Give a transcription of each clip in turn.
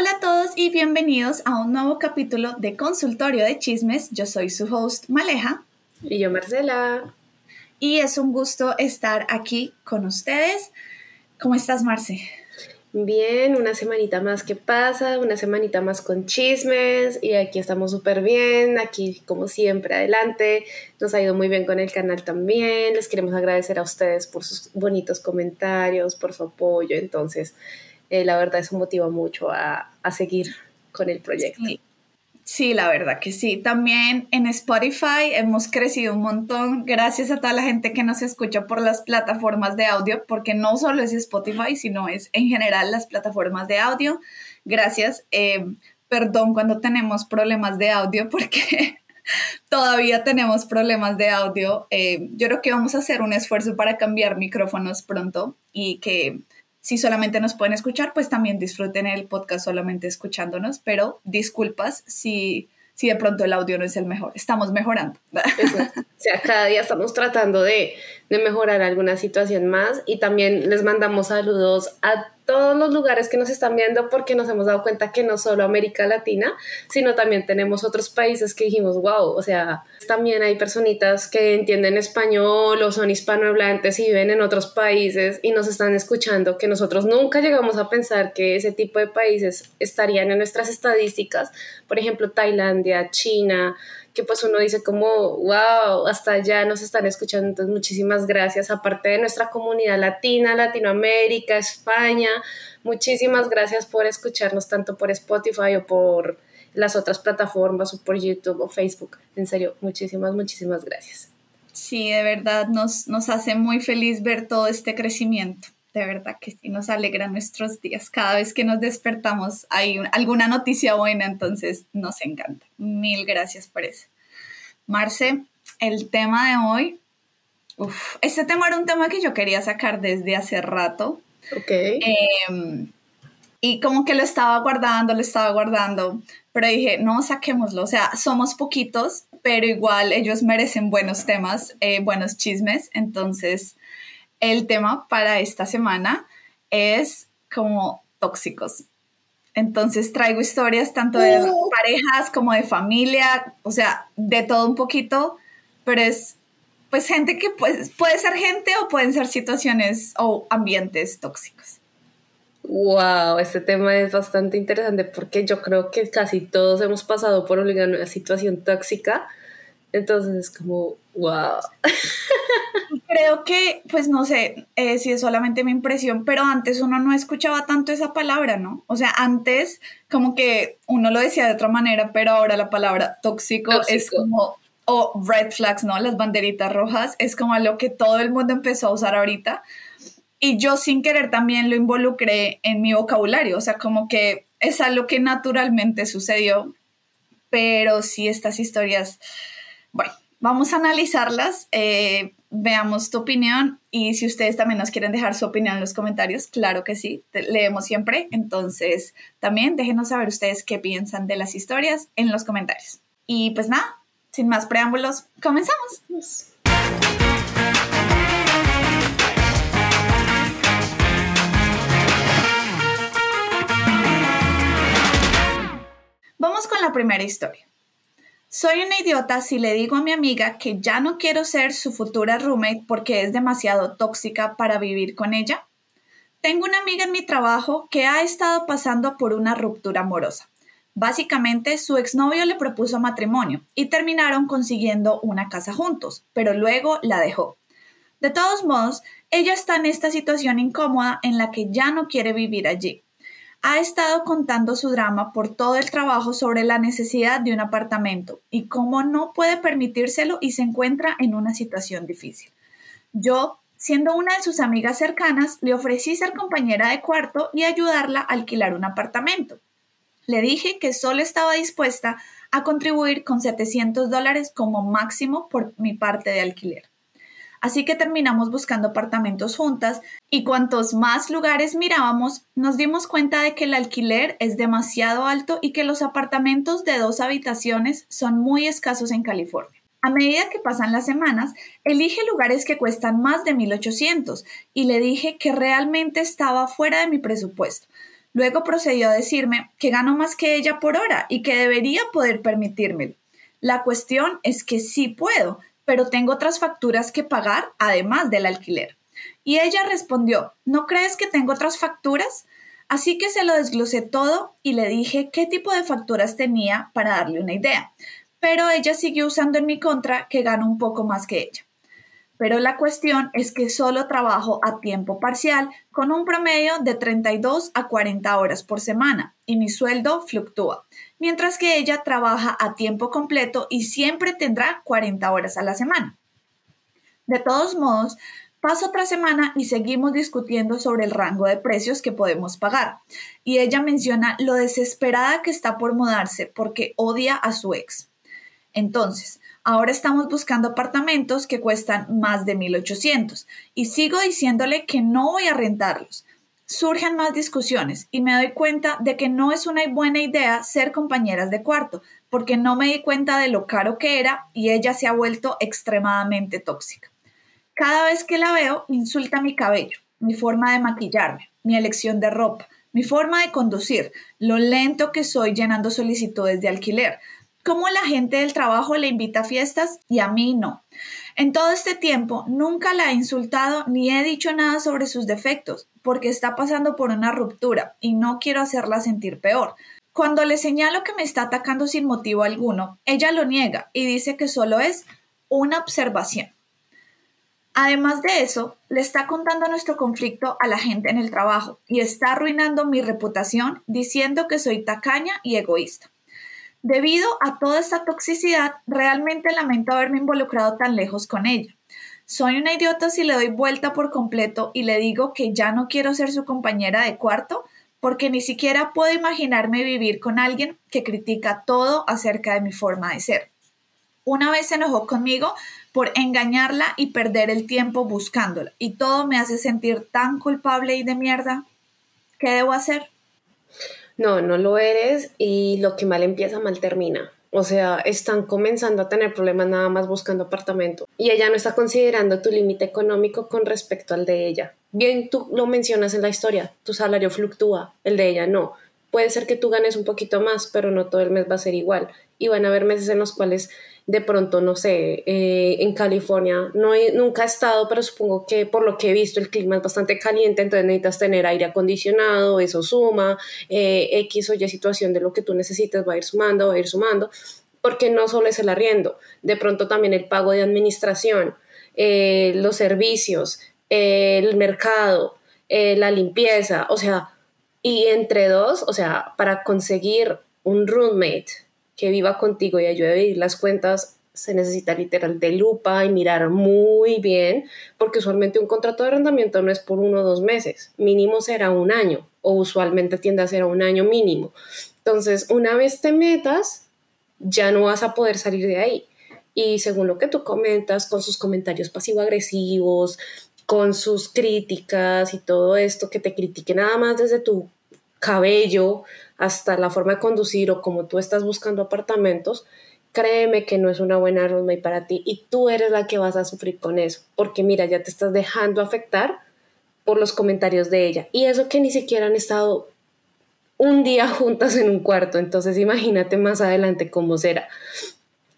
Hola a todos y bienvenidos a un nuevo capítulo de Consultorio de Chismes. Yo soy su host Maleja. Y yo Marcela. Y es un gusto estar aquí con ustedes. ¿Cómo estás, Marce? Bien, una semanita más que pasa, una semanita más con chismes y aquí estamos súper bien, aquí como siempre adelante, nos ha ido muy bien con el canal también, les queremos agradecer a ustedes por sus bonitos comentarios, por su apoyo, entonces eh, la verdad eso motiva mucho a, a seguir con el proyecto. Sí. la verdad que sí. También en Spotify hemos crecido un montón gracias a toda la gente que nos escucha por las plataformas de audio, porque no solo es Spotify, sino es en general las plataformas de audio. Gracias. Eh, perdón cuando tenemos problemas de audio, porque todavía tenemos problemas de audio. Eh, yo creo que vamos a hacer un esfuerzo para cambiar micrófonos pronto y que si solamente nos pueden escuchar, pues también disfruten el podcast solamente escuchándonos, pero disculpas si, si de pronto el audio no es el mejor. Estamos mejorando. o sea, cada día estamos tratando de, de mejorar alguna situación más y también les mandamos saludos a todos los lugares que nos están viendo porque nos hemos dado cuenta que no solo América Latina, sino también tenemos otros países que dijimos, wow, o sea, también hay personitas que entienden español o son hispanohablantes y viven en otros países y nos están escuchando que nosotros nunca llegamos a pensar que ese tipo de países estarían en nuestras estadísticas, por ejemplo, Tailandia, China, que pues uno dice como, wow, hasta allá nos están escuchando, entonces muchísimas gracias, aparte de nuestra comunidad latina, Latinoamérica, España, muchísimas gracias por escucharnos tanto por Spotify o por las otras plataformas o por YouTube o Facebook, en serio, muchísimas, muchísimas gracias. Sí, de verdad nos, nos hace muy feliz ver todo este crecimiento de verdad que sí nos alegra nuestros días. Cada vez que nos despertamos hay alguna noticia buena, entonces nos encanta. Mil gracias por eso. Marce, el tema de hoy, uf, este tema era un tema que yo quería sacar desde hace rato. Ok. Em, y como que lo estaba guardando, lo estaba guardando, pero dije, no, saquémoslo. O sea, somos poquitos, pero igual ellos merecen buenos temas, eh, buenos chismes, entonces el tema para esta semana es como tóxicos. Entonces traigo historias tanto de uh. parejas como de familia, o sea, de todo un poquito, pero es pues gente que pues, puede ser gente o pueden ser situaciones o ambientes tóxicos. Wow, este tema es bastante interesante porque yo creo que casi todos hemos pasado por una situación tóxica entonces es como, wow. Creo que, pues no sé eh, si es solamente mi impresión, pero antes uno no escuchaba tanto esa palabra, ¿no? O sea, antes como que uno lo decía de otra manera, pero ahora la palabra tóxico, es como, o red flags, ¿no? Las banderitas rojas, es como lo que todo el mundo empezó a usar ahorita. Y yo sin querer también lo involucré en mi vocabulario, o sea, como que es algo que naturalmente sucedió, pero sí estas historias bueno, vamos a analizarlas, eh, veamos tu opinión y si ustedes también nos quieren dejar su opinión en los comentarios, claro que sí, leemos siempre, entonces también déjenos saber ustedes qué piensan de las historias en los comentarios. Y pues nada, sin más preámbulos, comenzamos. Vamos con la primera historia. Soy una idiota si le digo a mi amiga que ya no quiero ser su futura roommate porque es demasiado tóxica para vivir con ella. Tengo una amiga en mi trabajo que ha estado pasando por una ruptura amorosa. Básicamente, su exnovio le propuso matrimonio y terminaron consiguiendo una casa juntos, pero luego la dejó. De todos modos, ella está en esta situación incómoda en la que ya no quiere vivir allí ha estado contando su drama por todo el trabajo sobre la necesidad de un apartamento y cómo no puede permitírselo y se encuentra en una situación difícil. Yo, siendo una de sus amigas cercanas, le ofrecí ser compañera de cuarto y ayudarla a alquilar un apartamento. Le dije que solo estaba dispuesta a contribuir con 700 dólares como máximo por mi parte de alquiler. Así que terminamos buscando apartamentos juntas y cuantos más lugares mirábamos, nos dimos cuenta de que el alquiler es demasiado alto y que los apartamentos de dos habitaciones son muy escasos en California. A medida que pasan las semanas, elige lugares que cuestan más de 1800 y le dije que realmente estaba fuera de mi presupuesto. Luego procedió a decirme que gano más que ella por hora y que debería poder permitírmelo. La cuestión es que sí puedo, pero tengo otras facturas que pagar además del alquiler. Y ella respondió, ¿no crees que tengo otras facturas? Así que se lo desglosé todo y le dije qué tipo de facturas tenía para darle una idea. Pero ella siguió usando en mi contra que gano un poco más que ella pero la cuestión es que solo trabajo a tiempo parcial con un promedio de 32 a 40 horas por semana y mi sueldo fluctúa, mientras que ella trabaja a tiempo completo y siempre tendrá 40 horas a la semana. De todos modos, paso otra semana y seguimos discutiendo sobre el rango de precios que podemos pagar. Y ella menciona lo desesperada que está por mudarse porque odia a su ex. Entonces, Ahora estamos buscando apartamentos que cuestan más de 1.800 y sigo diciéndole que no voy a rentarlos. Surgen más discusiones y me doy cuenta de que no es una buena idea ser compañeras de cuarto, porque no me di cuenta de lo caro que era y ella se ha vuelto extremadamente tóxica. Cada vez que la veo, insulta mi cabello, mi forma de maquillarme, mi elección de ropa, mi forma de conducir, lo lento que soy llenando solicitudes de alquiler, cómo la gente del trabajo le invita a fiestas y a mí no. En todo este tiempo nunca la he insultado ni he dicho nada sobre sus defectos, porque está pasando por una ruptura y no quiero hacerla sentir peor. Cuando le señalo que me está atacando sin motivo alguno, ella lo niega y dice que solo es una observación. Además de eso, le está contando nuestro conflicto a la gente en el trabajo y está arruinando mi reputación diciendo que soy tacaña y egoísta. Debido a toda esta toxicidad, realmente lamento haberme involucrado tan lejos con ella. Soy una idiota si le doy vuelta por completo y le digo que ya no quiero ser su compañera de cuarto, porque ni siquiera puedo imaginarme vivir con alguien que critica todo acerca de mi forma de ser. Una vez se enojó conmigo por engañarla y perder el tiempo buscándola, y todo me hace sentir tan culpable y de mierda. ¿Qué debo hacer? No, no lo eres y lo que mal empieza, mal termina. O sea, están comenzando a tener problemas nada más buscando apartamento y ella no está considerando tu límite económico con respecto al de ella. Bien, tú lo mencionas en la historia, tu salario fluctúa, el de ella no. Puede ser que tú ganes un poquito más, pero no todo el mes va a ser igual. Y van a haber meses en los cuales de pronto, no sé, eh, en California, no nunca he estado, pero supongo que por lo que he visto el clima es bastante caliente, entonces necesitas tener aire acondicionado, eso suma, eh, X o Y situación de lo que tú necesitas va a ir sumando, va a ir sumando, porque no solo es el arriendo, de pronto también el pago de administración, eh, los servicios, el mercado, la limpieza, o sea, y entre dos, o sea, para conseguir un roommate que viva contigo y ayude a vivir las cuentas, se necesita literal de lupa y mirar muy bien, porque usualmente un contrato de arrendamiento no es por uno o dos meses, mínimo será un año, o usualmente tiende a ser un año mínimo. Entonces, una vez te metas, ya no vas a poder salir de ahí. Y según lo que tú comentas, con sus comentarios pasivo-agresivos, con sus críticas y todo esto, que te critique nada más desde tu cabello hasta la forma de conducir o como tú estás buscando apartamentos, créeme que no es una buena roommate para ti y tú eres la que vas a sufrir con eso, porque mira, ya te estás dejando afectar por los comentarios de ella y eso que ni siquiera han estado un día juntas en un cuarto, entonces imagínate más adelante cómo será.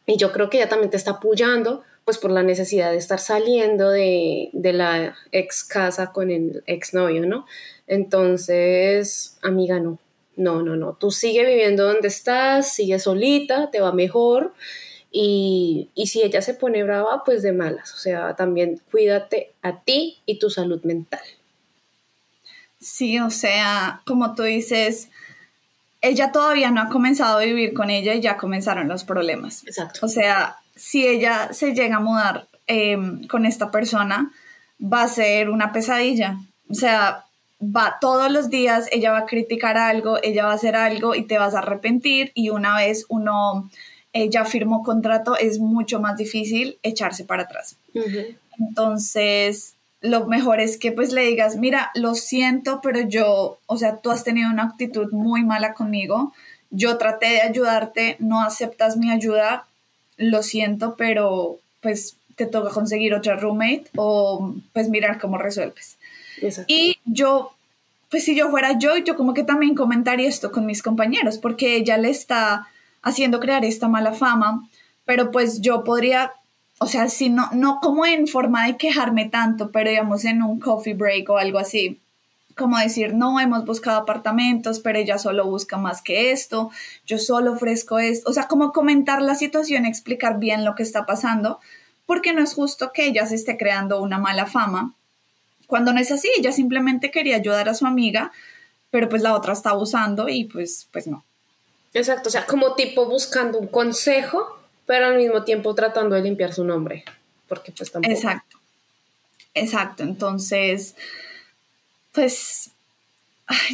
Y yo creo que ella también te está apoyando pues por la necesidad de estar saliendo de, de la ex casa con el ex novio, ¿no? Entonces, amiga, no, no, no, no. Tú sigue viviendo donde estás, sigue solita, te va mejor. Y, y, si ella se pone brava, pues de malas. O sea, también cuídate a ti y tu salud mental. Sí, o sea, como tú dices, ella todavía no ha comenzado a vivir con ella y ya comenzaron los problemas. Exacto. O sea, si ella se llega a mudar em, con esta persona, va a ser una pesadilla. O sea, va todos los días, ella va a criticar algo, ella va a hacer algo y te vas a arrepentir y una vez uno ya firmó contrato es mucho más difícil echarse para atrás. Entonces, lo mejor es que pues le digas, mira, lo siento, pero yo, o sea, tú has tenido una actitud muy mala conmigo, yo traté de ayudarte, no aceptas mi ayuda, lo siento, pero pues te toca conseguir otra roommate o pues mirar cómo resuelves. Y yo pues si yo fuera yo, yo como que también comentaría esto con mis compañeros, porque ella le está haciendo crear esta mala fama, pero pues yo podría, o sea, si no, no como en forma de quejarme tanto, pero digamos en un coffee break o algo así, como decir, no, hemos buscado apartamentos, pero ella solo busca más que esto, yo solo ofrezco esto, o sea, como comentar la situación, explicar bien lo que está pasando, porque no es justo que ella se esté creando una mala fama cuando no es así, ella simplemente quería ayudar a su amiga, pero pues la otra está abusando y pues, pues no. Exacto, o sea, como tipo buscando un consejo, pero al mismo tiempo tratando de limpiar su nombre, porque pues tampoco. Exacto, exacto, entonces, pues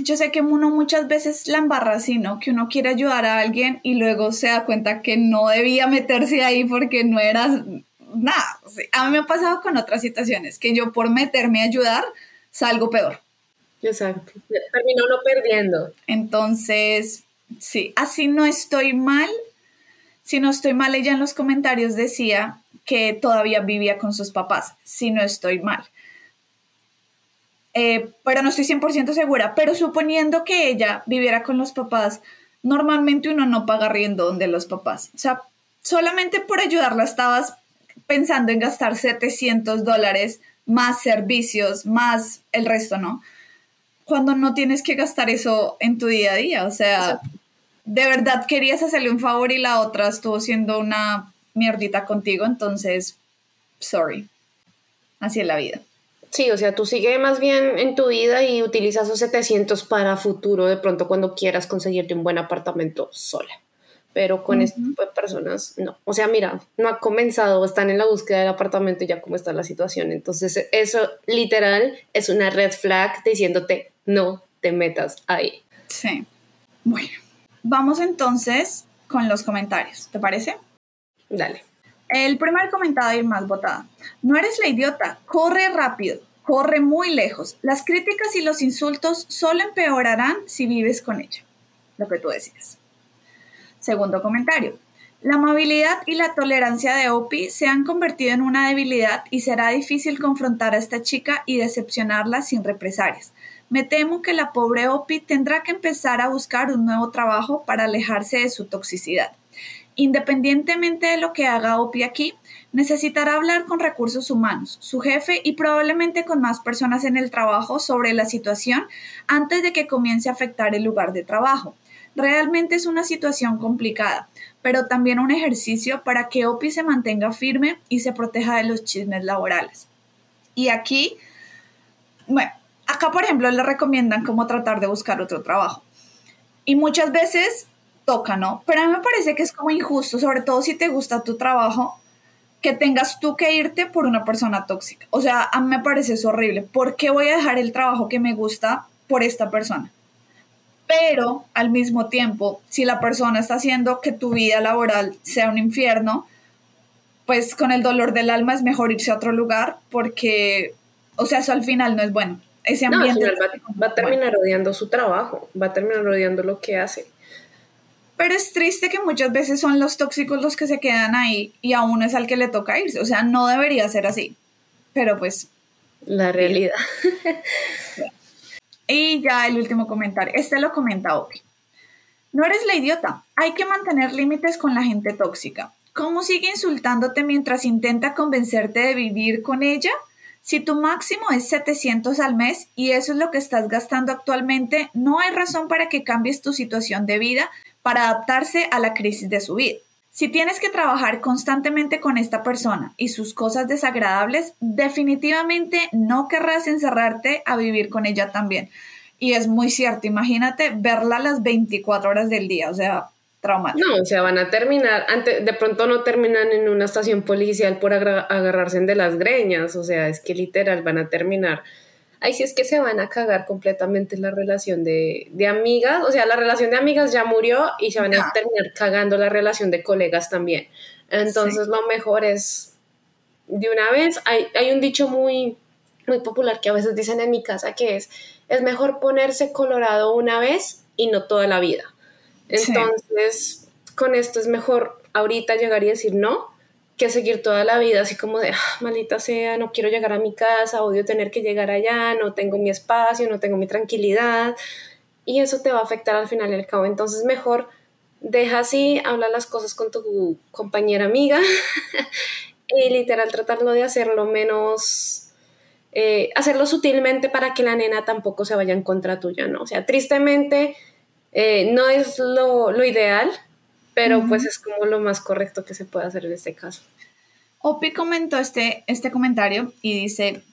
yo sé que uno muchas veces la embarra así, ¿no? Que uno quiere ayudar a alguien y luego se da cuenta que no debía meterse ahí porque no era nada. a mí me ha pasado con otras situaciones, que yo por meterme a ayudar salgo peor. Exacto. Termino no perdiendo. Entonces, sí, así no estoy mal. Si no estoy mal, ella en los comentarios decía que todavía vivía con sus papás. Si no estoy mal. Eh, pero no estoy 100% segura. Pero suponiendo que ella viviera con los papás, normalmente uno no paga riendo donde los papás. O sea, solamente por ayudarla estabas pensando en gastar 700 dólares más servicios, más el resto, ¿no? Cuando no tienes que gastar eso en tu día a día, o sea, de verdad querías hacerle un favor y la otra estuvo siendo una mierdita contigo, entonces, sorry. Así es la vida. Sí, o sea, tú sigue más bien en tu vida y utiliza esos 700 para futuro, de pronto cuando quieras conseguirte un buen apartamento sola pero con este tipo de personas no. O sea, mira, no ha comenzado, están en la búsqueda del apartamento y ya cómo está la situación. Entonces, eso literal es una red flag diciéndote no te metas ahí. Sí. Bueno, vamos entonces con los comentarios, ¿te parece? Dale. El primer comentario más votado. No eres la idiota, corre rápido, corre muy lejos. Las críticas y los insultos solo empeorarán si vives con ella. Lo que tú decías. Segundo comentario. La amabilidad y la tolerancia de Opie se han convertido en una debilidad y será difícil confrontar a esta chica y decepcionarla sin represalias. Me temo que la pobre Opie tendrá que empezar a buscar un nuevo trabajo para alejarse de su toxicidad. Independientemente de lo que haga Opie aquí, necesitará hablar con recursos humanos, su jefe y probablemente con más personas en el trabajo sobre la situación antes de que comience a afectar el lugar de trabajo. Realmente es una situación complicada, pero también un ejercicio para que OPI se mantenga firme y se proteja de los chismes laborales. Y aquí, bueno, acá por ejemplo le recomiendan cómo tratar de buscar otro trabajo. Y muchas veces toca, ¿no? Pero a mí me parece que es como injusto, sobre todo si te gusta tu trabajo, que tengas tú que irte por una persona tóxica. O sea, a mí me parece eso horrible. ¿Por qué voy a dejar el trabajo que me gusta por esta persona? Pero al mismo tiempo, si la persona está haciendo que tu vida laboral sea un infierno, pues con el dolor del alma es mejor irse a otro lugar porque, o sea, eso al final no es bueno. Ese ambiente va, a terminar odiando su trabajo, va a terminar odiando lo que hace. Pero es triste que muchas veces son los tóxicos los que se quedan ahí y a uno es al que le toca irse. O sea, no debería ser así. Pero pues... La realidad. Y ya el último comentario. Este lo comenta Opi. No eres la idiota. Hay que mantener límites con la gente tóxica. ¿Cómo sigue insultándote mientras intenta convencerte de vivir con ella? Si tu máximo es 700 al mes y eso es lo que estás gastando actualmente, no hay razón para que cambies tu situación de vida para adaptarse a la crisis de su vida. Si tienes que trabajar constantemente con esta persona y sus cosas desagradables, definitivamente no querrás encerrarte a vivir con ella también. Y es muy cierto, imagínate verla las 24 horas del día, o sea, traumático. No, o sea, van a terminar, de pronto no terminan en una estación policial por agarrarse de las greñas, o sea, es que literal van a terminar ahí sí es que se van a cagar completamente la relación de, amigas, o sea, la relación de amigas ya murió y se van a terminar cagando la relación de colegas también. Entonces lo mejor es, de una vez, hay, hay, un dicho muy, muy popular que a veces dicen en mi casa que es, es mejor ponerse colorado una vez y no toda la vida. Entonces, con esto es mejor ahorita llegar y decir no, que seguir toda la vida así como de, ah, maldita sea, no quiero llegar a mi casa, odio tener que llegar allá, no tengo mi espacio, no tengo mi tranquilidad. Y eso te va a afectar al final y al cabo. Entonces mejor deja así, habla las cosas con tu compañera amiga y literal tratarlo de hacerlo menos, eh, hacerlo sutilmente para que la nena tampoco se vaya en contra tuya, ¿no? O sea, tristemente eh, no es lo, lo ideal, pero pues es como lo más correcto que se puede hacer en este caso. Opi comentó este, este comentario y dice,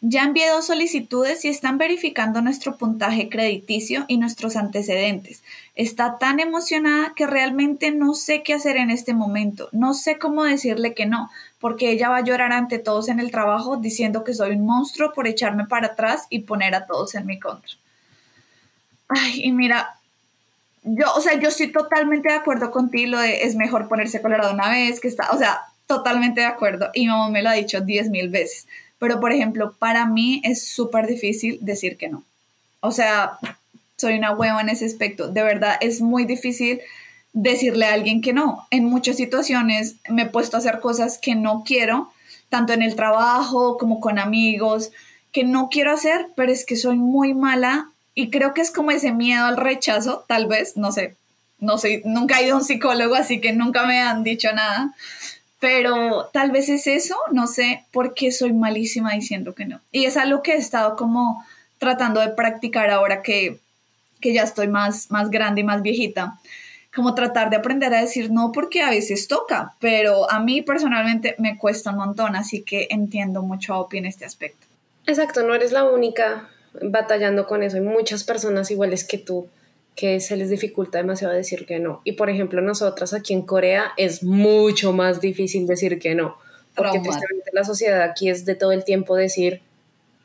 ya envié dos solicitudes y están verificando nuestro puntaje crediticio y nuestros antecedentes. Está tan emocionada que realmente no sé qué hacer en este momento. No sé cómo decirle que no, porque ella va a llorar ante todos en el trabajo diciendo que soy un monstruo por echarme para atrás y poner a todos en mi contra. Ay, y mira, yo, o sea, yo estoy totalmente de acuerdo contigo, lo de es mejor ponerse colorado una vez, que está, o sea, totalmente de acuerdo. Y mi mamá me lo ha dicho diez mil veces. Pero, por ejemplo, para mí es súper difícil decir que no. O sea, soy una hueva en ese aspecto. De verdad, es muy difícil decirle a alguien que no. En muchas situaciones me he puesto a hacer cosas que no quiero, tanto en el trabajo como con amigos, que no quiero hacer, pero es que soy muy mala y creo que es como ese miedo al rechazo, tal vez, no sé, no sé, nunca he ido a un psicólogo, así que nunca me han dicho nada, pero tal vez es eso, no sé, porque soy malísima diciendo que no. Y es algo que he estado como tratando de practicar ahora que, que ya estoy más, más grande y más viejita como tratar de aprender a decir no porque a veces toca, pero a mí personalmente me cuesta un montón, así que entiendo mucho a Opi en este aspecto. Exacto, no eres la única batallando con eso. Hay muchas personas iguales que tú que se les dificulta demasiado decir que no. Y por ejemplo, nosotras aquí en Corea es mucho más difícil decir que no, porque precisamente la sociedad aquí es de todo el tiempo decir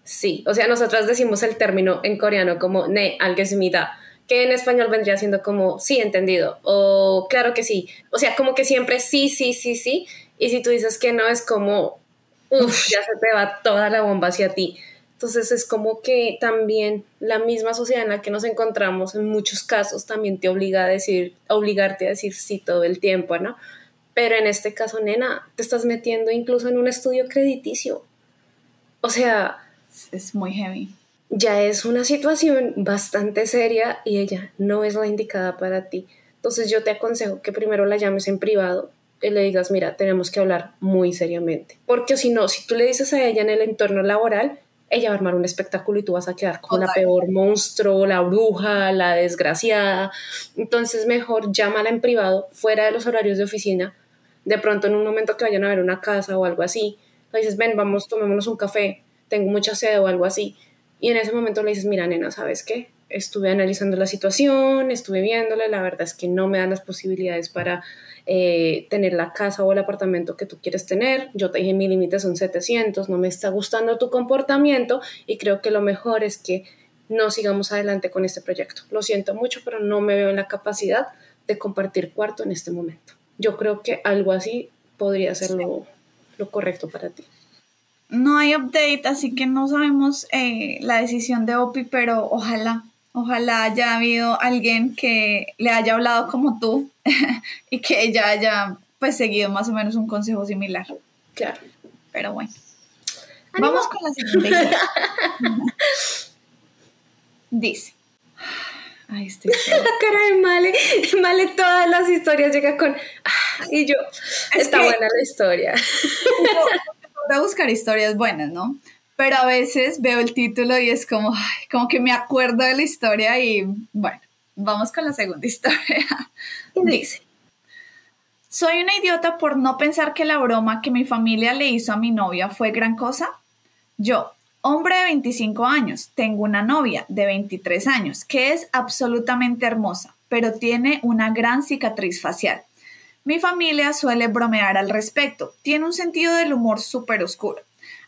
sí. O sea, nosotras decimos el término en coreano como ne algesmita, que en español vendría siendo como sí, entendido, o claro que sí. O sea, como que siempre sí, sí, sí, sí. Y si tú dices que no, es como, uff, ya se te va toda la bomba hacia ti. Entonces es como que también la misma sociedad en la que nos encontramos en muchos casos también te obliga a decir, obligarte a decir sí todo el tiempo, ¿no? Pero en este caso, nena, te estás metiendo incluso en un estudio crediticio. O sea... Es muy heavy. Ya es una situación bastante seria y ella no es la indicada para ti. Entonces yo te aconsejo que primero la llames en privado y le digas, mira, tenemos que hablar muy seriamente. Porque si no, si tú le dices a ella en el entorno laboral, ella va a armar un espectáculo y tú vas a quedar como la peor monstruo, la bruja, la desgraciada. Entonces mejor llámala en privado, fuera de los horarios de oficina. De pronto en un momento que vayan a ver una casa o algo así, le dices, ven, vamos, tomémonos un café, tengo mucha sed o algo así. Y en ese momento le dices, mira, nena, ¿sabes qué? Estuve analizando la situación, estuve viéndole, la verdad es que no me dan las posibilidades para eh, tener la casa o el apartamento que tú quieres tener. Yo te dije mi límite son 700, no me está gustando tu comportamiento y creo que lo mejor es que no sigamos adelante con este proyecto. Lo siento mucho, pero no me veo en la capacidad de compartir cuarto en este momento. Yo creo que algo así podría ser lo, correcto para ti. No hay update, así que no sabemos eh, la decisión de OPI, pero ojalá Ojalá haya habido alguien que le haya hablado como tú y que ella haya pues seguido más o menos un consejo similar. Claro. Pero bueno. Vamos con la siguiente Dice. Ay, estoy la cara de Male. Male todas las historias llega con. Ah", y yo. está buena la historia. Voy a buscar historias buenas, ¿no? pero a veces veo el título y es como, como que me acuerdo de la historia y bueno, vamos con la segunda historia. Dice, soy una idiota por no pensar que la broma que mi familia le hizo a mi novia fue gran cosa. Yo, hombre de 25 años, tengo una novia de 23 años que es absolutamente hermosa, pero tiene una gran cicatriz facial. Mi familia suele bromear al respecto, tiene un sentido del humor súper oscuro.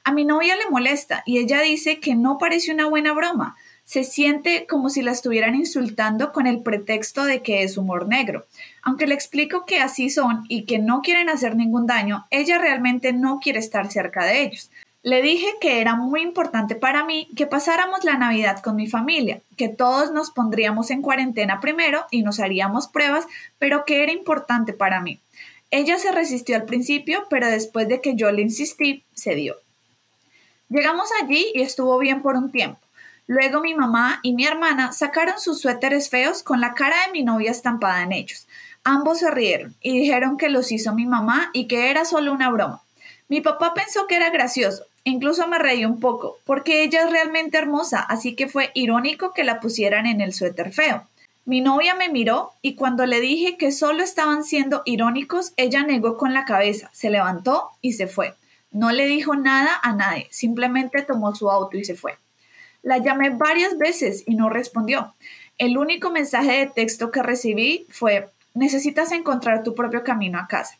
A mi novia le molesta y ella dice que no parece una buena broma. Se siente como si la estuvieran insultando con el pretexto de que es humor negro. Aunque le explico que así son y que no quieren hacer ningún daño, ella realmente no quiere estar cerca de ellos. Le dije que era muy importante para mí que pasáramos la Navidad con mi familia, que todos nos pondríamos en cuarentena primero y nos haríamos pruebas, pero que era importante para mí. Ella se resistió al principio, pero después de que yo le insistí, cedió. Llegamos allí y estuvo bien por un tiempo. Luego mi mamá y mi hermana sacaron sus suéteres feos con la cara de mi novia estampada en ellos. Ambos se rieron y dijeron que los hizo mi mamá y que era solo una broma. Mi papá pensó que era gracioso, incluso me reí un poco, porque ella es realmente hermosa, así que fue irónico que la pusieran en el suéter feo. Mi novia me miró y cuando le dije que solo estaban siendo irónicos, ella negó con la cabeza, se levantó y se fue. No le dijo nada a nadie, simplemente tomó su auto y se fue. La llamé varias veces y no respondió. El único mensaje de texto que recibí fue, necesitas encontrar tu propio camino a casa.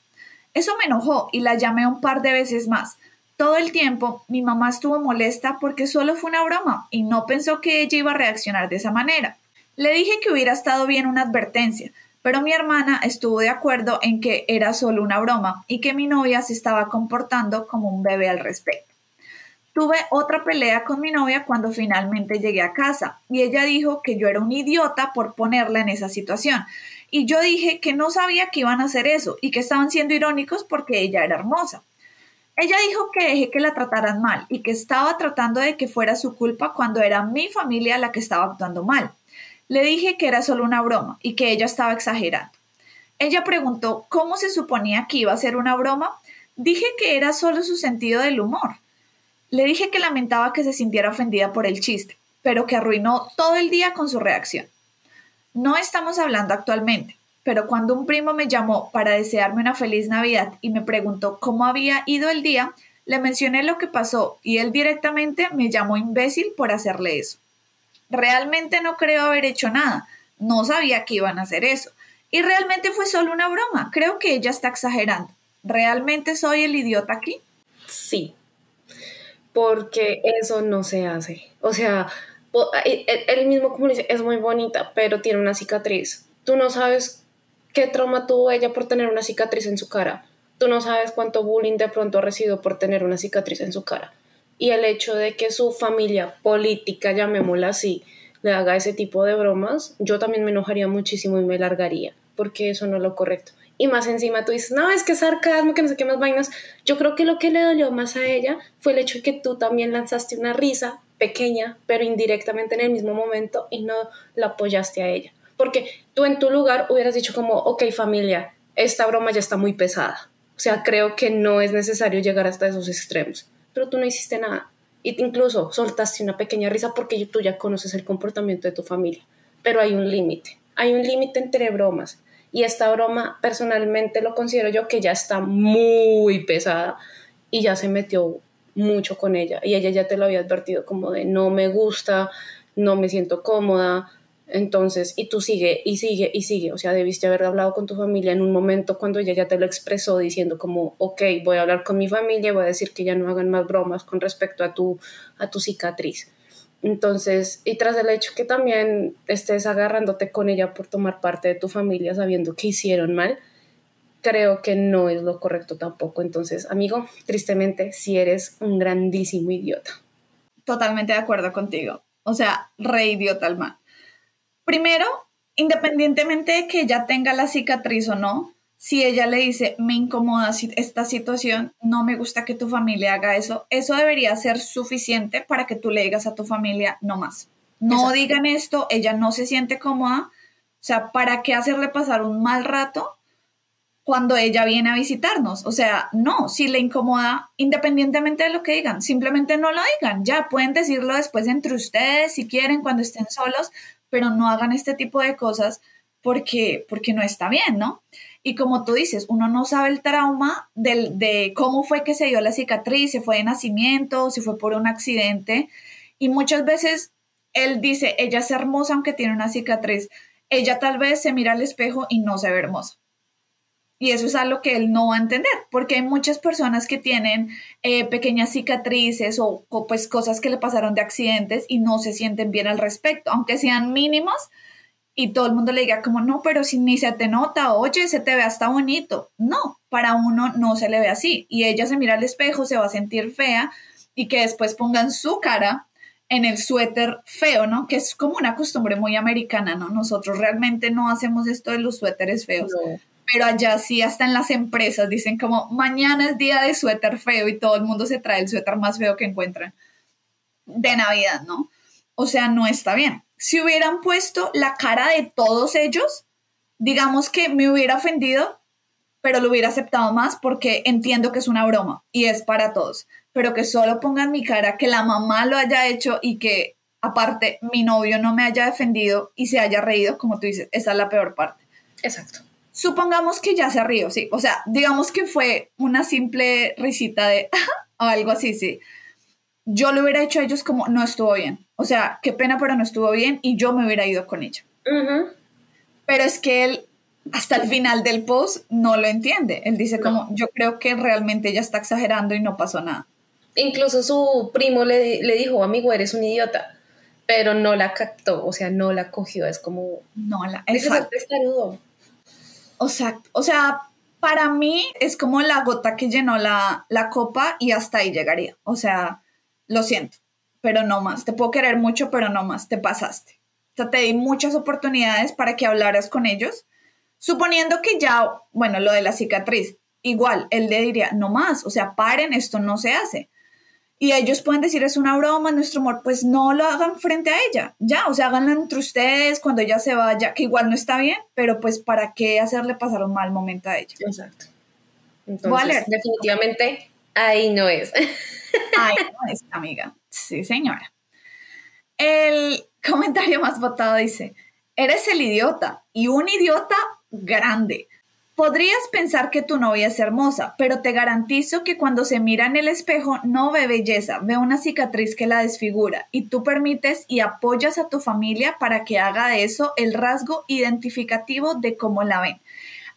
Eso me enojó y la llamé un par de veces más. Todo el tiempo mi mamá estuvo molesta porque solo fue una broma y no pensó que ella iba a reaccionar de esa manera. Le dije que hubiera estado bien una advertencia, pero mi hermana estuvo de acuerdo en que era solo una broma y que mi novia se estaba comportando como un bebé al respecto. Tuve otra pelea con mi novia cuando finalmente llegué a casa y ella dijo que yo era un idiota por ponerla en esa situación. Y yo dije que no sabía que iban a hacer eso y que estaban siendo irónicos porque ella era hermosa. Ella dijo que dejé que la trataran mal y que estaba tratando de que fuera su culpa cuando era mi familia la que estaba actuando mal. Le dije que era solo una broma y que ella estaba exagerando. Ella preguntó cómo se suponía que iba a ser una broma. Dije que era solo su sentido del humor. Le dije que lamentaba que se sintiera ofendida por el chiste, pero que arruinó todo el día con su reacción. No estamos hablando actualmente, pero cuando un primo me llamó para desearme una feliz Navidad y me preguntó cómo había ido el día, le mencioné lo que pasó y él directamente me llamó imbécil por hacerle eso. Realmente no creo haber hecho nada. No sabía que iban a hacer eso. Y realmente fue solo una broma. Creo que ella está exagerando. ¿Realmente soy el idiota aquí? Sí. Porque eso no se hace. O sea, él mismo como dice, es muy bonita, pero tiene una cicatriz. Tú no sabes qué trauma tuvo ella por tener una cicatriz en su cara. Tú no sabes cuánto bullying de pronto ha recibido por tener una cicatriz en su cara y el hecho de que su familia política, llamémosla así, le haga ese tipo de bromas, yo también me enojaría muchísimo y me largaría, porque eso no es lo correcto. Y más encima tú dices, no, es que sarcasmo, que no sé qué más vainas. Yo creo que lo que le dolió más a ella fue el hecho de que tú también lanzaste una risa pequeña, pero indirectamente en el mismo momento y no la apoyaste a ella. Porque tú en tu lugar hubieras dicho como, ok familia, esta broma ya está muy pesada. O sea, creo que no es necesario llegar hasta esos extremos pero tú no hiciste nada. Y incluso soltaste una pequeña risa porque tú ya conoces el comportamiento de tu familia. Pero hay un límite. Hay un límite entre bromas. Y esta broma personalmente lo considero yo que ya está muy pesada y ya se metió mucho con ella. Y ella ya te lo había advertido como de no me gusta, no me siento cómoda, entonces, y tú sigue y sigue y sigue, o sea, debiste haber hablado con tu familia en un momento cuando ella ya te lo expresó diciendo como, ok, voy a hablar con mi familia, voy a decir que ya no hagan más bromas con respecto a tu, a tu cicatriz. Entonces, y tras el hecho que también estés agarrándote con ella por tomar parte de tu familia sabiendo que hicieron mal, creo que no es lo correcto tampoco. Entonces, amigo, tristemente, si eres un grandísimo idiota. Totalmente de acuerdo contigo. O sea, re idiota al mal. Primero, independientemente de que ella tenga la cicatriz o no, si ella le dice, me incomoda esta situación, no me gusta que tu familia haga eso, eso debería ser suficiente para que tú le digas a tu familia, no más. No digan esto, ella no se siente cómoda. O sea, ¿para qué hacerle pasar un mal rato cuando ella viene a visitarnos? O sea, no, si le incomoda, independientemente de lo que digan, simplemente no lo digan. Ya pueden decirlo después entre ustedes, si quieren, cuando estén solos, pero no hagan este tipo de cosas porque, porque no está bien, ¿no? Y como tú dices, uno no sabe el trauma de cómo fue que se dio la cicatriz, si fue de nacimiento, si fue por un accidente. Y muchas veces él dice, ella es hermosa aunque tiene una cicatriz. Ella tal vez se mira al espejo y no se ve hermosa. Y eso es algo que él no va a entender, porque hay muchas personas que tienen eh, pequeñas cicatrices o, pues cosas que le pasaron de accidentes y no se sienten bien al respecto, aunque sean mínimos y todo el mundo le diga como, no, pero si ni se te nota, oye, se te ve hasta bonito. No, para uno no se le ve así. Y ella se mira al espejo, se va a sentir fea y que después pongan su cara en el suéter feo, ¿no? Que es como una costumbre muy americana, ¿no? Nosotros realmente no hacemos esto de los suéteres feos pero allá sí, hasta en las empresas dicen como mañana es día de suéter feo y todo el mundo se trae el suéter más feo que encuentran de Navidad, ¿no? O sea, no está bien. Si hubieran puesto la cara de todos ellos, digamos que me hubiera ofendido, pero lo hubiera aceptado más porque entiendo que es una broma y es para todos. Pero que solo pongan mi cara, que la mamá lo haya hecho y que aparte mi novio no me haya defendido y se haya reído, como tú dices, esa es la peor parte. Exacto. Supongamos que ya se rió, sí. O sea, digamos que fue una simple risita de o algo así, sí. Yo lo hubiera hecho a ellos como no estuvo bien. O sea, qué pena, pero no estuvo bien y yo me hubiera ido con ella. Pero es que él hasta el final del post no lo entiende. Él dice como, yo creo que realmente ella está exagerando y no pasó nada. Incluso su primo le, le dijo, amigo, eres un idiota, pero no la captó, o sea, no la cogió, es como... No la... Exacto. O sea, o sea, para mí es como la gota que llenó la, la copa y hasta ahí llegaría. O sea, lo siento, pero no más. Te puedo querer mucho, pero no más. Te pasaste. O sea, te di muchas oportunidades para que hablaras con ellos, suponiendo que ya, bueno, lo de la cicatriz, igual, él le diría, no más, o sea, paren, esto no se hace. Y ellos pueden decir, es una broma, nuestro amor, pues no lo hagan frente a ella, ya, o sea, háganlo entre ustedes cuando ella se vaya, que igual no está bien, pero pues para qué hacerle pasar un mal momento a ella. Exacto. Entonces, definitivamente ahí no es. ahí no es, amiga. Sí, señora. El comentario más votado dice, eres el idiota y un idiota grande. Podrías pensar que tu novia es hermosa, pero te garantizo que cuando se mira en el espejo no ve belleza, ve una cicatriz que la desfigura y tú permites y apoyas a tu familia para que haga de eso el rasgo identificativo de cómo la ven.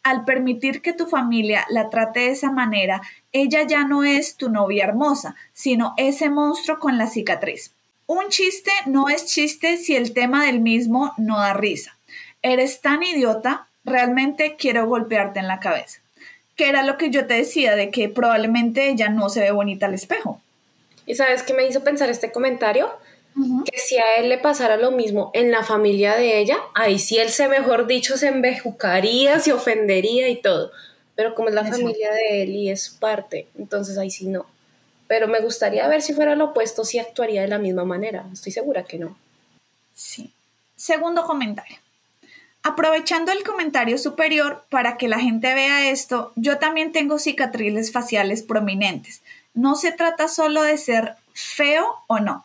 Al permitir que tu familia la trate de esa manera, ella ya no es tu novia hermosa, sino ese monstruo con la cicatriz. Un chiste no es chiste si el tema del mismo no da risa. Eres tan idiota realmente quiero golpearte en la cabeza. Que era lo que yo te decía, de que probablemente ella no se ve bonita al espejo. ¿Y sabes qué me hizo pensar este comentario? Que si a él le pasara lo mismo en la familia de ella, ahí sí él se, mejor dicho, se embejucaría, se ofendería y todo. Pero como es la familia de él y es parte, entonces ahí sí no. Pero me gustaría ver si fuera lo opuesto, si actuaría de la misma manera. Estoy segura que no. Sí. Segundo comentario. Aprovechando el comentario superior para que la gente vea esto, yo también tengo cicatrices faciales prominentes. No se trata solo de ser feo o no.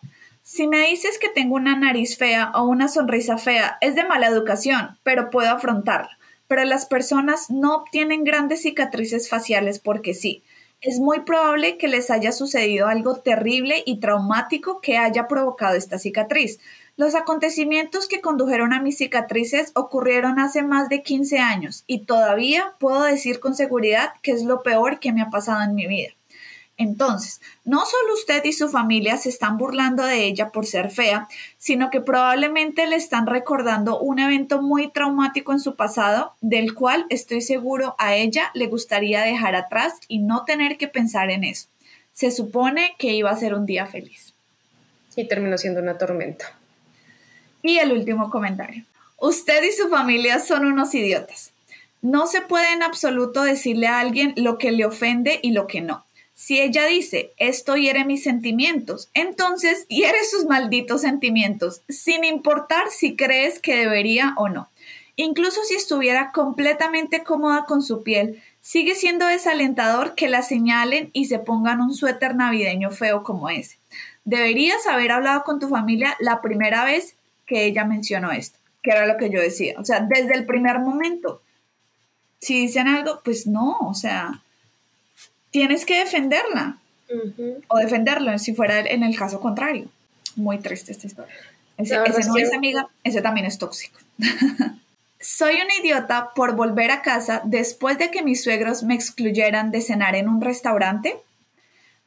Si me dices que tengo una nariz fea o una sonrisa fea, es de mala educación, pero puedo afrontarlo. Pero las personas no obtienen grandes cicatrices faciales porque sí. Es muy probable que les haya sucedido algo terrible y traumático que haya provocado esta cicatriz. Los acontecimientos que condujeron a mis cicatrices ocurrieron hace más de 15 años y todavía puedo decir con seguridad que es lo peor que me ha pasado en mi vida. Entonces, no solo usted y su familia se están burlando de ella por ser fea, sino que probablemente le están recordando un evento muy traumático en su pasado, del cual estoy seguro a ella le gustaría dejar atrás y no tener que pensar en eso. Se supone que iba a ser un día feliz. Y terminó siendo una tormenta. Y el último comentario. Usted y su familia son unos idiotas. No se puede en absoluto decirle a alguien lo que le ofende y lo que no. Si ella dice, esto hiere mis sentimientos, entonces hiere sus malditos sentimientos, sin importar si crees que debería o no. Incluso si estuviera completamente cómoda con su piel, sigue siendo desalentador que la señalen y se pongan un suéter navideño feo como ese. Deberías haber hablado con tu familia la primera vez que ella mencionó esto, que era lo que yo decía. O sea, desde el primer momento, si dicen algo, pues no, o sea, tienes que defenderla o defenderlo si fuera en el caso contrario. Muy triste esta historia. Ese, no es amiga, ese también es tóxico. Soy una idiota por volver a casa después de que mis suegros me excluyeran de cenar en un restaurante.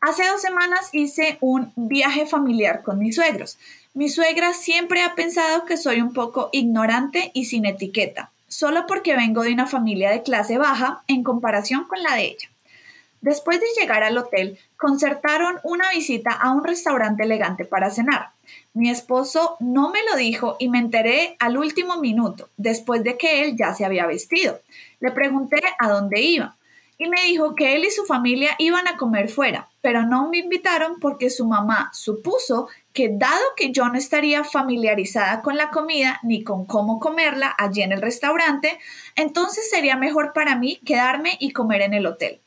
Hace dos semanas hice un viaje familiar con mis suegros. Mi suegra siempre ha pensado que soy un poco ignorante y sin etiqueta, solo porque vengo de una familia de clase baja en comparación con la de ella. Después de llegar al hotel, concertaron una visita a un restaurante elegante para cenar. Mi esposo no me lo dijo y me enteré al último minuto, después de que él ya se había vestido. Le pregunté a dónde iba y me dijo que él y su familia iban a comer fuera, pero no me invitaron porque su mamá supuso que dado que yo no estaría familiarizada con la comida ni con cómo comerla allí en el restaurante, entonces sería mejor para mí quedarme y comer en el hotel.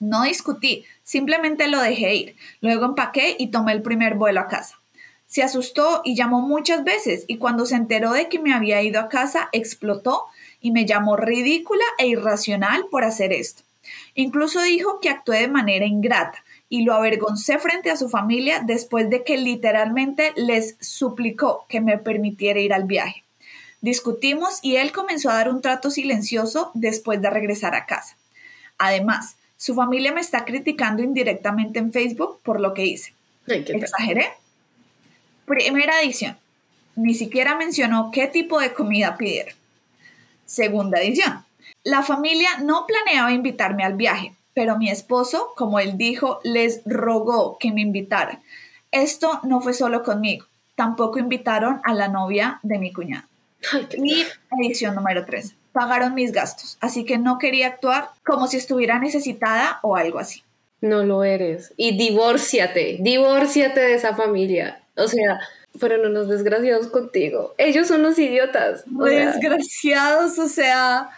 No discutí, simplemente lo dejé ir. Luego empaqué y tomé el primer vuelo a casa. Se asustó y llamó muchas veces y cuando se enteró de que me había ido a casa explotó y me llamó ridícula e irracional por hacer esto. Incluso dijo que actué de manera ingrata y lo avergoncé frente a su familia después de que literalmente les suplicó que me permitiera ir al viaje. Discutimos y él comenzó a dar un trato silencioso después de regresar a casa. Además, su familia me está criticando indirectamente en Facebook por lo que hice. ¿Exageré? Primera edición. Ni siquiera mencionó qué tipo de comida pidieron. Segunda edición. La familia no planeaba invitarme al viaje, pero mi esposo, como él dijo, les rogó que me invitaran. Esto no fue solo conmigo, tampoco invitaron a la novia de mi cuñado. y edición número 3. Pagaron mis gastos, así que no quería actuar como si estuviera necesitada o algo así. No lo eres. Y divórciate, divórciate de esa familia. O sea, fueron unos desgraciados contigo. Ellos son los idiotas. desgraciados, o sea,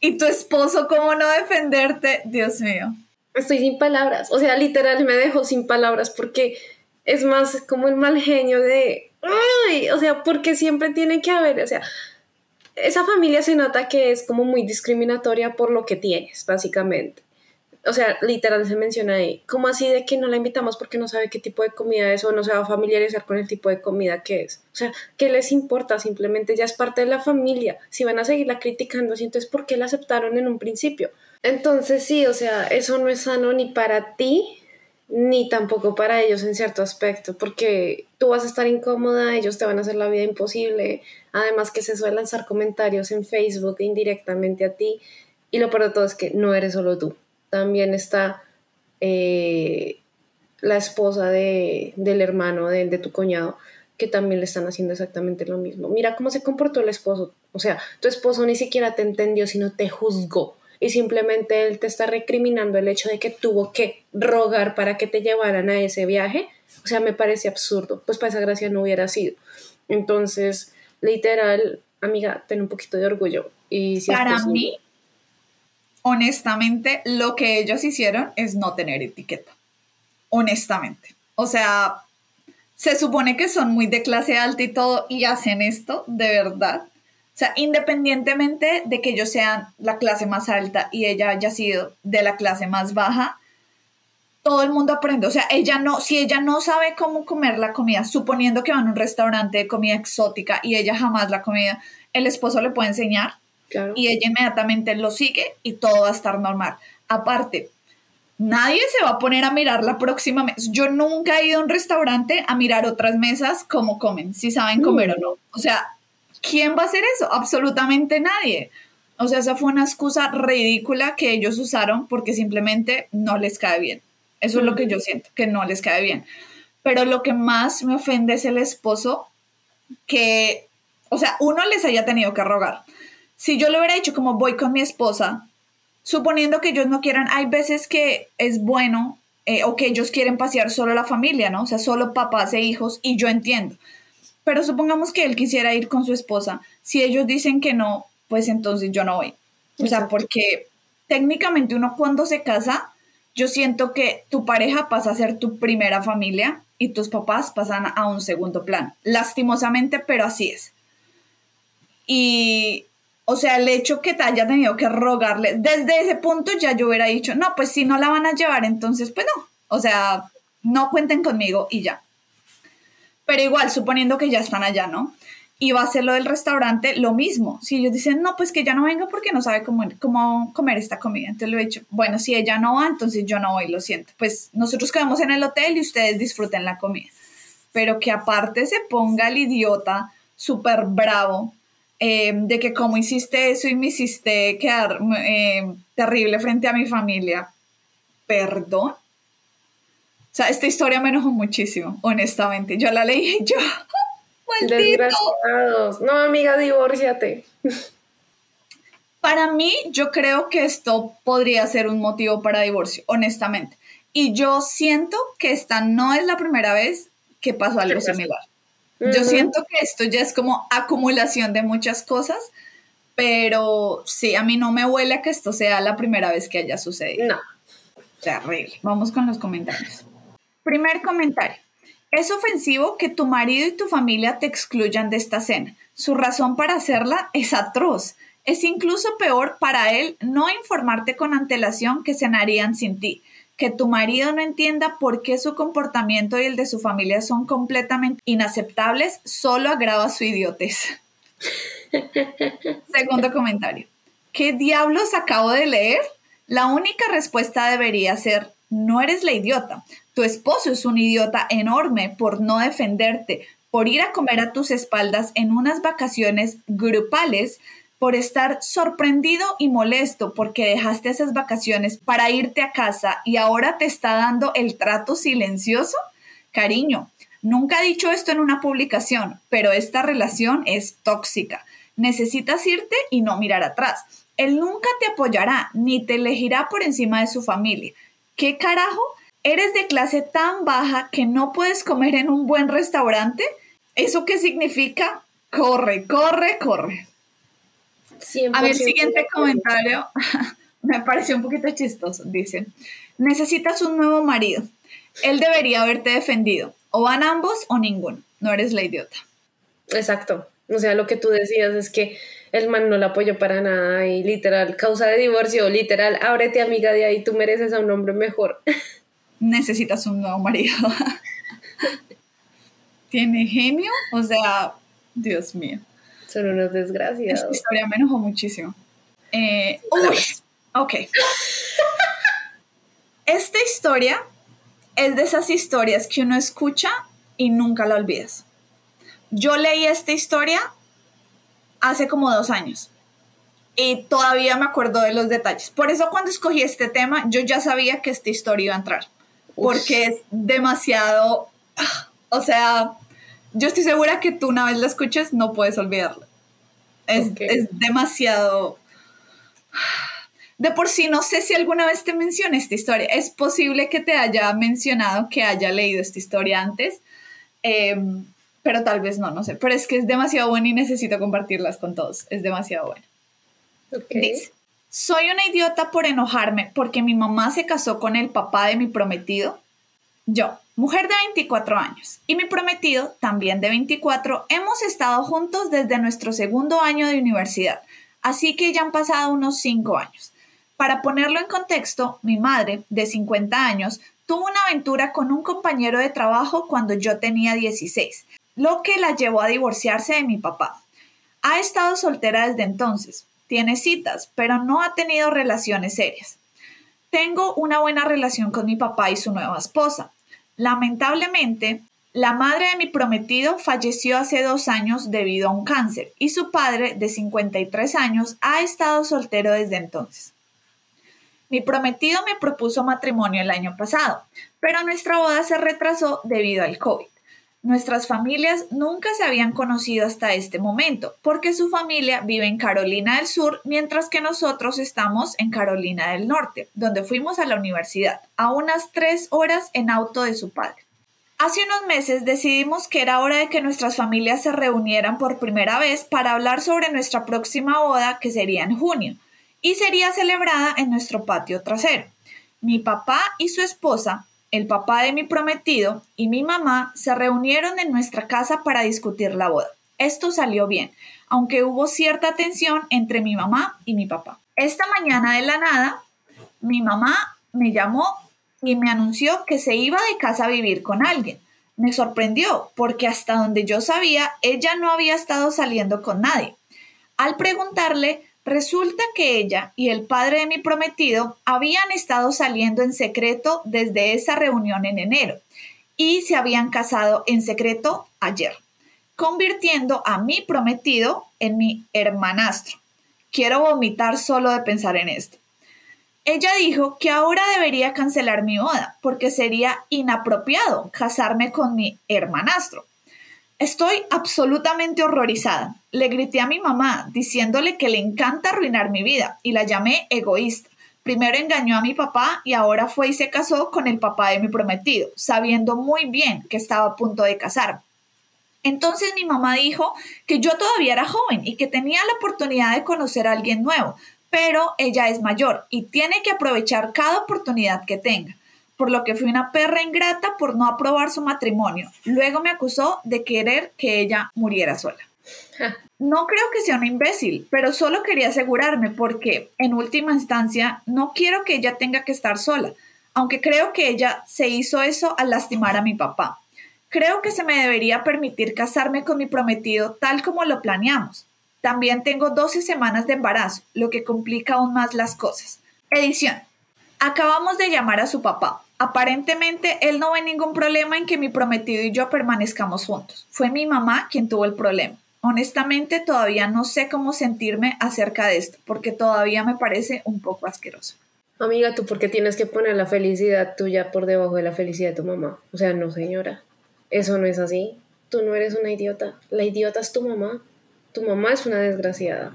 y tu esposo, ¿cómo no defenderte? Dios mío. Estoy sin palabras, o sea, literal me dejo sin palabras porque es más como el mal genio de, ay, o sea, porque siempre tiene que haber, o sea, esa familia se nota que es como muy discriminatoria por lo que tienes, básicamente o sea, literal se menciona ahí, ¿cómo así de que no la invitamos porque no sabe qué tipo de comida es o no se va a familiarizar con el tipo de comida que es? O sea, ¿qué les importa? Simplemente ya es parte de la familia. Si van a seguirla criticando así, entonces ¿por qué la aceptaron en un principio? Entonces sí, o sea, eso no es sano ni para ti ni tampoco para ellos en cierto aspecto, porque tú vas a estar incómoda, ellos te van a hacer la vida imposible, además que se suele lanzar comentarios en Facebook indirectamente a ti, y lo peor de todo es que no eres solo tú, también está eh, la esposa de, del hermano de, de tu cuñado, que también le están haciendo exactamente lo mismo. Mira cómo se comportó el esposo. O sea, tu esposo ni siquiera te entendió, sino te juzgó. Y simplemente él te está recriminando el hecho de que tuvo que rogar para que te llevaran a ese viaje. O sea, me parece absurdo. Pues para esa gracia no hubiera sido. Entonces, literal, amiga, ten un poquito de orgullo. Y si para mí, honestamente, lo que ellos hicieron es no tener etiqueta. Honestamente. O sea, se supone que son muy de clase alta y todo y hacen esto, de verdad. O sea, independientemente de que ellos sean la clase más alta y ella haya sido de la clase más baja, todo el mundo aprende. O sea, ella no, si ella no sabe cómo comer la comida, suponiendo que van a un restaurante de comida exótica y ella jamás la comida, el esposo le puede enseñar y ella inmediatamente lo sigue y todo va a estar normal. Aparte, nadie se va a poner a mirar la próxima mesa. Yo nunca he ido a un restaurante a mirar otras mesas cómo comen, si saben comer o no. O sea, ¿quién va a hacer eso? Absolutamente nadie. O sea, esa fue una excusa ridícula que ellos usaron porque simplemente no les cae bien. Eso es lo que yo siento, que no les cae bien. Pero lo que más me ofende es el esposo que, o sea, uno les haya tenido que rogar si yo le hubiera dicho como voy con mi esposa, suponiendo que ellos no quieran, hay veces que es bueno eh, o que ellos quieren pasear solo la familia, ¿no? O sea, solo papás e hijos y yo entiendo. Pero supongamos que él quisiera ir con su esposa. Si ellos dicen que no, pues entonces yo no voy. O sea, porque técnicamente uno cuando se casa, yo siento que tu pareja pasa a ser tu primera familia y tus papás pasan a un segundo plan. Lastimosamente, pero así es. Y o sea, el hecho que te haya tenido que rogarle, desde ese punto ya yo hubiera dicho, no, pues si no la van a llevar, entonces pues no. O sea, no cuenten conmigo y ya. Pero igual, suponiendo que ya están allá, ¿no? Y va a ser lo del restaurante, lo mismo. Si ellos dicen, no, pues que ya no venga porque no sabe cómo, cómo comer esta comida. Entonces le he dicho, bueno, si ella no va, entonces yo no voy, lo siento. Pues nosotros quedamos en el hotel y ustedes disfruten la comida. Pero que aparte se ponga el idiota súper bravo eh, de que cómo hiciste eso y me hiciste quedar eh, terrible frente a mi familia. perdón. O sea, esta historia me enojó muchísimo, honestamente. Yo la leí yo, ¡maldito! No, amiga, divórciate. Para mí, yo creo que esto podría ser un motivo para divorcio, honestamente. Y yo siento que esta no es la primera vez que pasó algo similar. Yo siento que esto ya es como acumulación de muchas cosas, pero sí, a mí no me huele a que esto sea la primera vez que haya sucedido. No. Terrible. Vamos con los comentarios. Primer comentario. Es ofensivo que tu marido y tu familia te excluyan de esta cena. Su razón para hacerla es atroz. Es incluso peor para él no informarte con antelación que cenarían sin ti que tu marido no entienda por qué su comportamiento y el de su familia son completamente inaceptables solo agrava su idiotez. Segundo comentario. ¿Qué diablos acabo de leer? La única respuesta debería ser, no eres la idiota. Tu esposo es un idiota enorme por no defenderte, por ir a comer a tus espaldas en unas vacaciones grupales por estar sorprendido y molesto porque dejaste esas vacaciones para irte a casa y ahora te está dando el trato silencioso? Cariño, nunca he dicho esto en una publicación, pero esta relación es tóxica. Necesitas irte y no mirar atrás. Él nunca te apoyará ni te elegirá por encima de su familia. ¿Qué carajo? ¿Eres de clase tan baja que no puedes comer en un buen restaurante? ¿Eso qué significa? Corre, corre, corre. A ver, siguiente comentario me pareció un poquito chistoso. Dice, necesitas un nuevo marido. Él debería haberte defendido. O van ambos o ninguno. No eres la idiota. Exacto. O sea, lo que tú decías es que el man no la apoyó para nada y literal, causa de divorcio, literal, ábrete amiga de ahí, tú mereces a un hombre mejor. Necesitas un nuevo marido. Tiene genio, o sea, Dios mío. Son unos desgraciados. Esta historia me enojó muchísimo. Eh, uy, ok. Esta historia es de esas historias que uno escucha y nunca la olvidas. Yo leí esta historia hace como dos años y todavía me acuerdo de los detalles. Por eso cuando escogí este tema, yo ya sabía que esta historia iba a entrar, porque es demasiado, o sea, yo estoy segura que tú una vez la escuches no puedes olvidarla. Es, es demasiado... De por sí, no sé si alguna vez te mencioné esta historia. Es posible que te haya mencionado que haya leído esta historia antes, em, pero tal vez no, no sé. Pero es que es demasiado buena y necesito compartirlas con todos. Es demasiado buena. Dice, soy una idiota por enojarme porque mi mamá se casó con el papá de mi prometido. Yo, mujer de 24 años, y mi prometido, también de 24, hemos estado juntos desde nuestro segundo año de universidad, así que ya han pasado unos 5 años. Para ponerlo en contexto, mi madre, de 50 años, tuvo una aventura con un compañero de trabajo cuando yo tenía 16, lo que la llevó a divorciarse de mi papá. Ha estado soltera desde entonces, tiene citas, pero no ha tenido relaciones serias. Tengo una buena relación con mi papá y su nueva esposa, Lamentablemente, la madre de mi prometido falleció hace dos años debido a un cáncer y su padre, de 53 años, ha estado soltero desde entonces. Mi prometido me propuso matrimonio el año pasado, pero nuestra boda se retrasó debido al COVID. Nuestras familias nunca se habían conocido hasta este momento, porque su familia vive en Carolina del Sur, mientras que nosotros estamos en Carolina del Norte, donde fuimos a la universidad, a unas tres horas en auto de su padre. Hace unos meses decidimos que era hora de que nuestras familias se reunieran por primera vez para hablar sobre nuestra próxima boda, que sería en junio, y sería celebrada en nuestro patio trasero. Mi papá y su esposa el papá de mi prometido y mi mamá se reunieron en nuestra casa para discutir la boda. Esto salió bien, aunque hubo cierta tensión entre mi mamá y mi papá. Esta mañana de la nada, mi mamá me llamó y me anunció que se iba de casa a vivir con alguien. Me sorprendió porque hasta donde yo sabía, ella no había estado saliendo con nadie. Al preguntarle, Resulta que ella y el padre de mi prometido habían estado saliendo en secreto desde esa reunión en enero y se habían casado en secreto ayer, convirtiendo a mi prometido en mi hermanastro. Quiero vomitar solo de pensar en esto. ella dijo que ahora debería cancelar mi boda porque sería inapropiado casarme con mi hermanastro. Estoy absolutamente horrorizada. Le grité a mi mamá diciéndole que le encanta arruinar mi vida y la llamé egoísta. Primero engañó a mi papá y ahora fue y se casó con el papá de mi prometido, sabiendo muy bien que estaba a punto de casarme. Entonces mi mamá dijo que yo todavía era joven y que tenía la oportunidad de conocer a alguien nuevo, pero ella es mayor y tiene que aprovechar cada oportunidad que tenga por lo que fui una perra ingrata por no aprobar su matrimonio. Luego me acusó de querer que ella muriera sola. No creo que sea una imbécil, pero solo quería asegurarme porque, en última instancia, no quiero que ella tenga que estar sola, aunque creo que ella se hizo eso al lastimar a mi papá. Creo que se me debería permitir casarme con mi prometido tal como lo planeamos. También tengo 12 semanas de embarazo, lo que complica aún más las cosas. Edición. Acabamos de llamar a su papá. Aparentemente, él no ve ningún problema en que mi prometido y yo permanezcamos juntos. Fue mi mamá quien tuvo el problema. Honestamente, todavía no sé cómo sentirme acerca de esto, porque todavía me parece un poco asqueroso. Amiga, ¿tú por qué tienes que poner la felicidad tuya por debajo de la felicidad de tu mamá? O sea, no, señora. Eso no es así. Tú no eres una idiota. La idiota es tu mamá. Tu mamá es una desgraciada.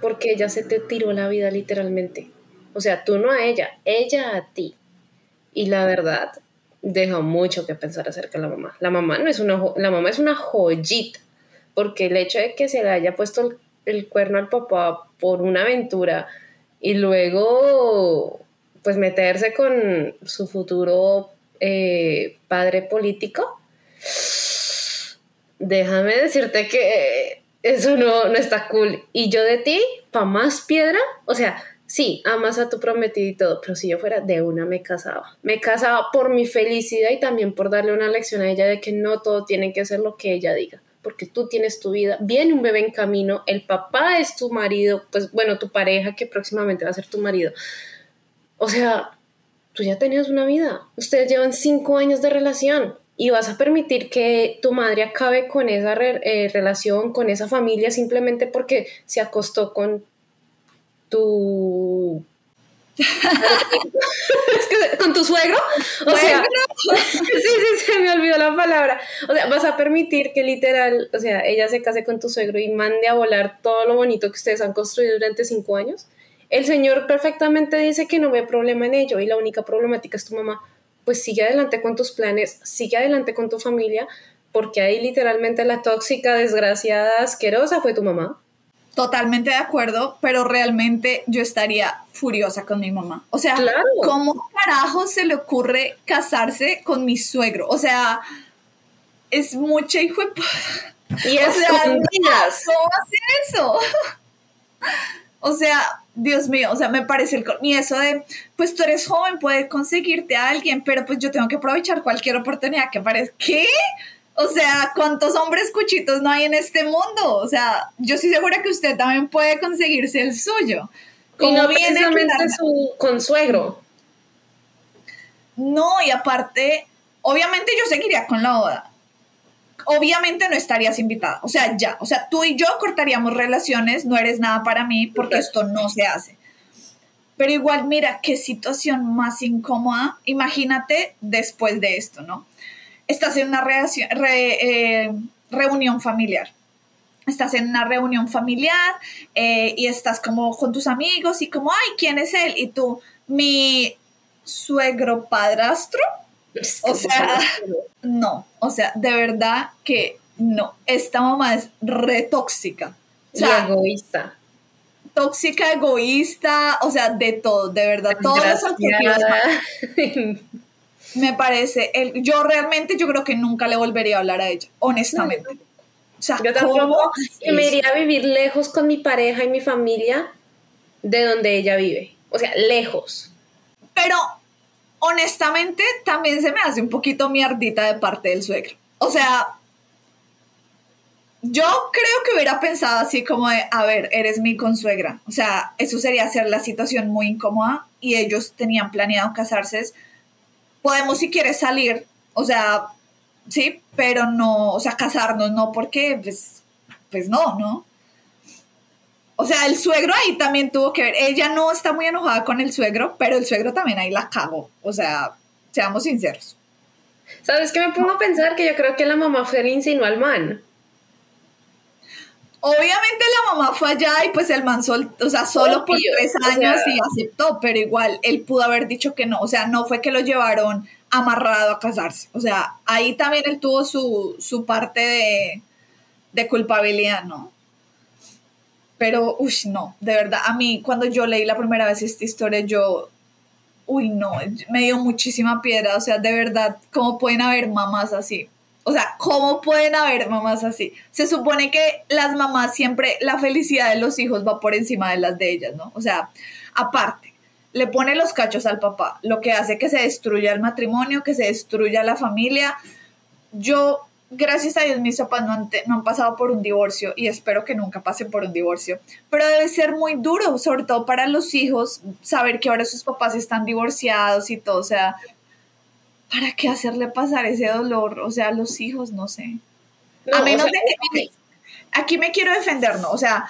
Porque ella se te tiró la vida literalmente. O sea, tú no a ella, ella a ti. Y la verdad, deja mucho que pensar acerca de la mamá. La mamá no es una, la mamá es una joyita, porque el hecho de que se le haya puesto el, cuerno al papá por una aventura y luego pues meterse con su futuro eh, padre político, déjame decirte que eso no, no está cool. Y yo de ti, pa' más piedra, o sea, sí, amas a tu prometido y todo, pero si yo fuera de una me casaba. Me casaba por mi felicidad y también por darle una lección a ella de que no todo tiene que ser lo que ella diga, porque tú tienes tu vida, viene un bebé en camino, el papá es tu marido, pues bueno, tu pareja que próximamente va a ser tu marido. O sea, tú ya tenías una vida, ustedes llevan cinco años de relación, y vas a permitir que tu madre acabe con esa eh, relación, con esa familia, simplemente porque se acostó con tu con tu suegro, o sea, sí, sí, se me olvidó la palabra. O sea, vas a permitir que literal, o sea, ella se case con tu suegro y mande a volar todo lo bonito que ustedes han construido durante cinco años. El señor perfectamente dice que no ve problema en ello y la única problemática es tu mamá. Pues sigue adelante con tus planes, sigue adelante con tu familia, porque ahí literalmente la tóxica, desgraciada, asquerosa fue tu mamá. Totalmente de acuerdo, pero realmente yo estaría furiosa con mi mamá. O sea, ¿cómo carajo se le ocurre casarse con mi suegro? O sea, es mucha hijo de... Y es o sea, ¿cómo hacer eso? o sea, Dios mío, o sea, me parece el... Y eso de, pues tú eres joven, puedes conseguirte a alguien, pero pues yo tengo que aprovechar cualquier oportunidad que parezca. ¿Qué? O sea, ¿cuántos hombres cuchitos no hay en este mundo? O sea, yo estoy segura que usted también puede conseguirse el suyo. Como y no viene su consuegro. No, y aparte, obviamente yo seguiría con la boda. Obviamente no estarías invitada. O sea, ya. O sea, tú y yo cortaríamos relaciones, no eres nada para mí porque esto no se hace. Pero igual, mira, qué situación más incómoda. Imagínate después de esto, ¿no? Estás en una eh, reunión familiar. Estás en una reunión familiar eh, y estás como con tus amigos y como, ay, ¿quién es él? Y tú, mi suegro padrastro. O sea, no, o sea, de verdad que no. Esta mamá es re tóxica. y egoísta. Tóxica, egoísta, o sea, de todo, de verdad. Todas las me parece, el, yo realmente yo creo que nunca le volvería a hablar a ella, honestamente. O sea, yo tampoco me iría a vivir lejos con mi pareja y mi familia de donde ella vive. O sea, lejos. Pero honestamente también se me hace un poquito mierdita de parte del suegro. O sea, yo creo que hubiera pensado así como de, a ver, eres mi consuegra. O sea, eso sería hacer la situación muy incómoda y ellos tenían planeado casarse podemos si quieres salir, o sea, sí, pero no, o sea, casarnos, no, porque, pues, pues no, ¿no? O sea, el suegro ahí también tuvo que ver. Ella no está muy enojada con el suegro, pero el suegro también ahí la cagó. O sea, seamos sinceros. ¿Sabes qué me pongo a pensar? Que yo creo que la mamá fue el insinuó al man. Obviamente la mamá fue allá y pues el man sol, o sea, solo por tres años y aceptó, pero igual él pudo haber dicho que no, o sea, no fue que lo llevaron amarrado a casarse, o sea, ahí también él tuvo su, su parte de, de culpabilidad, ¿no? Pero, uy, no, de verdad, a mí cuando yo leí la primera vez esta historia, yo, uy, no, me dio muchísima piedra, o sea, de verdad, ¿cómo pueden haber mamás así? O sea, ¿cómo pueden haber mamás así? Se supone que las mamás siempre, la felicidad de los hijos va por encima de las de ellas, ¿no? O sea, aparte, le pone los cachos al papá, lo que hace que se destruya el matrimonio, que se destruya la familia. Yo, gracias a Dios, mis papás no han, pasado por un divorcio y espero que nunca pasen por un divorcio, pero debe ser muy duro, sobre todo para los hijos, saber que ahora sus papás están divorciados y todo, o sea, ¿para qué hacerle pasar ese dolor? O sea, los hijos, no sé. a menos de que... Aquí me quiero defender, ¿no? O sea,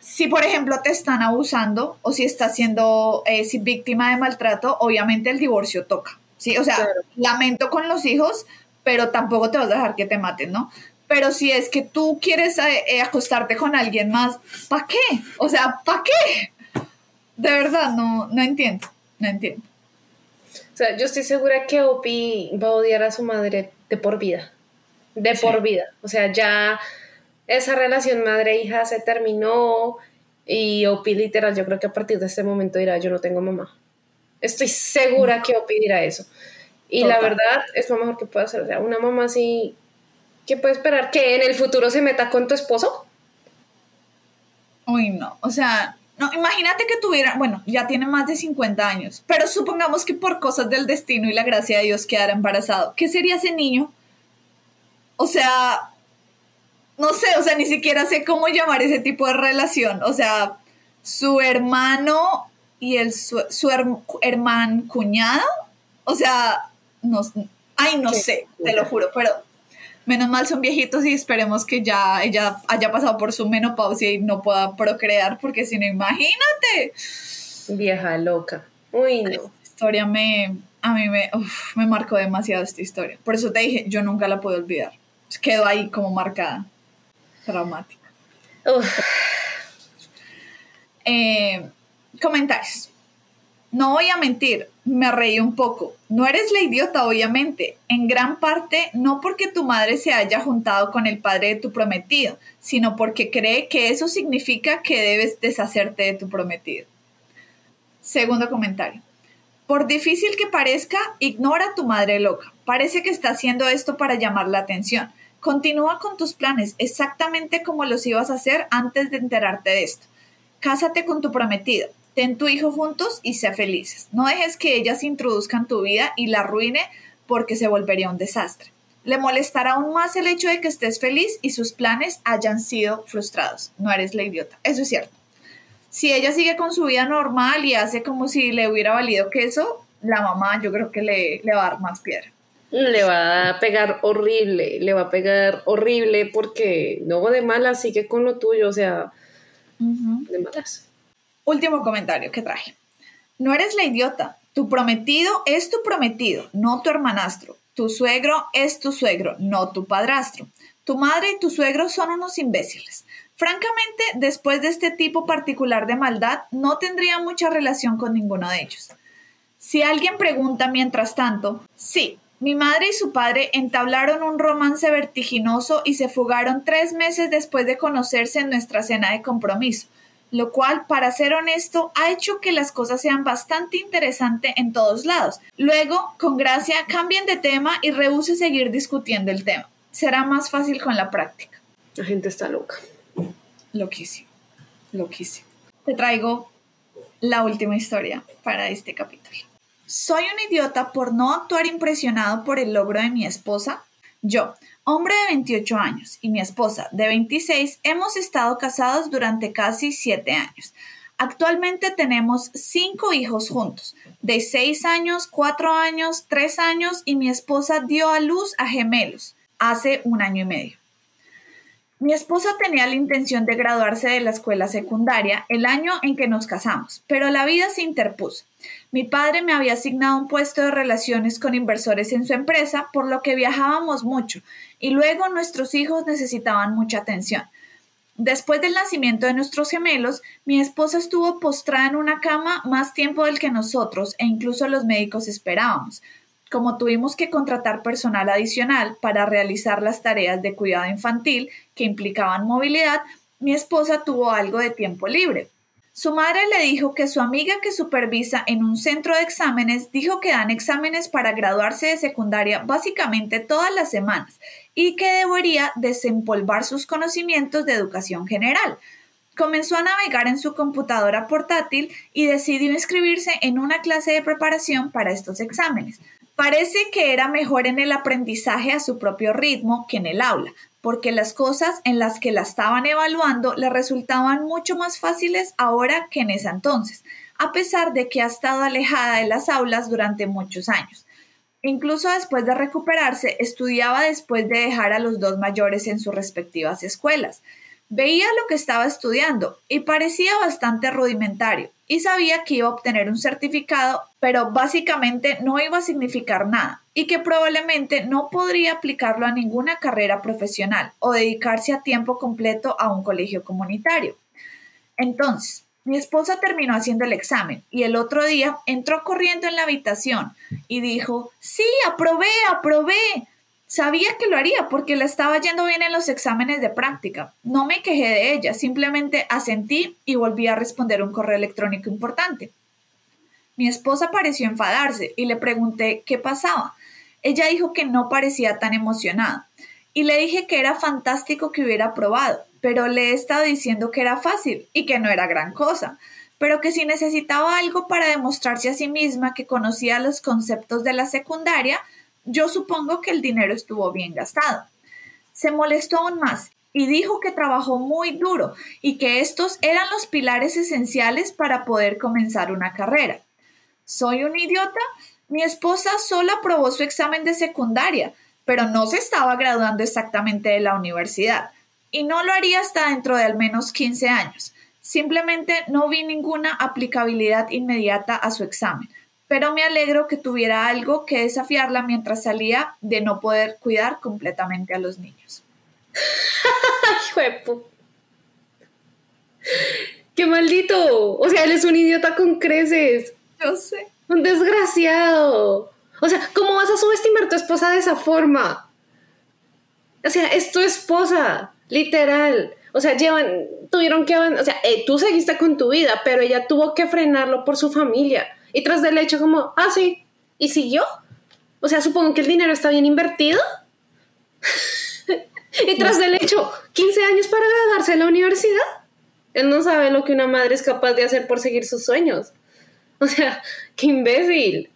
si por ejemplo te están abusando o si estás siendo eh, víctima de maltrato, obviamente el divorcio toca, ¿sí? O sea, lamento con los hijos, pero tampoco te vas a dejar que te maten, ¿no? Pero si es que tú quieres eh, eh, acostarte con alguien más, ¿para qué? O sea, ¿para qué? De verdad, no, no entiendo, no entiendo. Sea, yo estoy segura que Opi va a odiar a su madre de por vida. De por vida. O sea, ya esa relación madre-hija se terminó y Opi literal, yo creo que a partir de este momento dirá, yo no tengo mamá. Estoy segura que Opi dirá eso. Y la verdad es lo mejor que puede hacer. O sea, una mamá así, ¿qué puede esperar? ¿Que en el futuro se meta con tu esposo? Uy, no. O sea, no, imagínate que tuviera, bueno, ya tiene más de 50 años, pero supongamos que por cosas del destino y la gracia de Dios quedara embarazado. ¿Qué sería ese niño? O sea, no sé, o sea, ni siquiera sé cómo llamar ese tipo de relación. O sea, su hermano y el su, hermano cuñado. O sea, no, ay, no sé, te lo juro, pero menos mal son viejitos y esperemos que ya ella haya pasado por su menopausia y no pueda procrear, porque si no, imagínate. Vieja loca. Uy, no. Esta historia me, a mí me, me marcó demasiado esta historia. Por eso te dije, yo nunca la puedo olvidar. Quedó ahí como marcada. Traumática. Eh, comentarios. No voy a mentir, me reí un poco. No eres la idiota, obviamente. En gran parte, no porque tu madre se haya juntado con el padre de tu prometido, sino porque cree que eso significa que debes deshacerte de tu prometido. Segundo comentario. Por difícil que parezca, ignora a tu madre loca. Parece que está haciendo esto para llamar la atención. Continúa con tus planes exactamente como los ibas a hacer antes de enterarte de esto. Cásate con tu prometido ten tu hijo juntos y sé felices. No dejes que ella se introduzca en tu vida y la arruine porque se volvería un desastre. Le molestará aún más el hecho de que estés feliz y sus planes hayan sido frustrados. No eres la idiota. Eso es cierto. Si ella sigue con su vida normal y hace como si le hubiera valido queso, la mamá yo creo que le, le va a dar más piedra. Le va a pegar horrible, le va a pegar horrible porque no de malas, sigue con lo tuyo, o sea, de malas. Último comentario que traje. No eres la idiota. Tu prometido es tu prometido, no tu hermanastro. Tu suegro es tu suegro, no tu padrastro. Tu madre y tu suegro son unos imbéciles. Francamente, después de este tipo particular de maldad, no tendría mucha relación con ninguno de ellos. Si alguien pregunta mientras tanto, sí, mi madre y su padre entablaron un romance vertiginoso y se fugaron tres meses después de conocerse en nuestra cena de compromiso lo cual, para ser honesto, ha hecho que las cosas sean bastante interesantes en todos lados. Luego, con gracia, cambien de tema y rehúse seguir discutiendo el tema. Será más fácil con la práctica. La gente está loca. Loquísimo, loquísimo. Te traigo la última historia para este capítulo. Soy un idiota por no actuar impresionado por el logro de mi esposa. Yo, hombre de 28 años, y mi esposa de 26 hemos estado casados durante casi 7 años. Actualmente tenemos 5 hijos juntos, de 6 años, 4 años, 3 años y mi esposa dio a luz a gemelos hace un año y medio. Mi esposa tenía la intención de graduarse de la escuela secundaria el año en que nos casamos, pero la vida se interpuso. Mi padre me había asignado un puesto de relaciones con inversores en su empresa, por lo que viajábamos mucho, y luego nuestros hijos necesitaban mucha atención. Después del nacimiento de nuestros gemelos, mi esposa estuvo postrada en una cama más tiempo del que nosotros e incluso los médicos esperábamos como tuvimos que contratar personal adicional para realizar las tareas de cuidado infantil que implicaban movilidad, mi esposa tuvo algo de tiempo libre. Su madre le dijo que su amiga que supervisa en un centro de exámenes dijo que dan exámenes para graduarse de secundaria básicamente todas las semanas y que debería desempolvar sus conocimientos de educación general. Comenzó a navegar en su computadora portátil y decidió inscribirse en una clase de preparación para estos exámenes. Parece que era mejor en el aprendizaje a su propio ritmo que en el aula, porque las cosas en las que la estaban evaluando le resultaban mucho más fáciles ahora que en ese entonces, a pesar de que ha estado alejada de las aulas durante muchos años. Incluso después de recuperarse, estudiaba después de dejar a los dos mayores en sus respectivas escuelas. Veía lo que estaba estudiando y parecía bastante rudimentario y sabía que iba a obtener un certificado, pero básicamente no iba a significar nada y que probablemente no podría aplicarlo a ninguna carrera profesional o dedicarse a tiempo completo a un colegio comunitario. Entonces, mi esposa terminó haciendo el examen y el otro día entró corriendo en la habitación y dijo, sí, aprobé, aprobé. Sabía que lo haría porque le estaba yendo bien en los exámenes de práctica. No me quejé de ella, simplemente asentí y volví a responder un correo electrónico importante. Mi esposa pareció enfadarse y le pregunté qué pasaba. Ella dijo que no parecía tan emocionada y le dije que era fantástico que hubiera probado, pero le he estado diciendo que era fácil y que no era gran cosa, pero que si necesitaba algo para demostrarse a sí misma que conocía los conceptos de la secundaria, yo supongo que el dinero estuvo bien gastado. Se molestó aún más y dijo que trabajó muy duro y que estos eran los pilares esenciales para poder comenzar una carrera. ¿Soy un idiota? Mi esposa solo aprobó su examen de secundaria, pero no se estaba graduando exactamente de la universidad y no lo haría hasta dentro de al menos 15 años. Simplemente no vi ninguna aplicabilidad inmediata a su examen pero me alegro que tuviera algo que desafiarla mientras salía de no poder cuidar completamente a los niños. ¡Qué maldito! O sea, él es un idiota con creces. Yo sé. Un desgraciado. O sea, ¿cómo vas a subestimar a tu esposa de esa forma? O sea, es tu esposa, literal. O sea, llevan, tuvieron que, o sea, eh, tú seguiste con tu vida, pero ella tuvo que frenarlo por su familia. Y tras del hecho como, ah, sí, ¿y siguió? O sea, supongo que el dinero está bien invertido. y tras del hecho, 15 años para graduarse de la universidad. Él no sabe lo que una madre es capaz de hacer por seguir sus sueños. O sea, qué imbécil.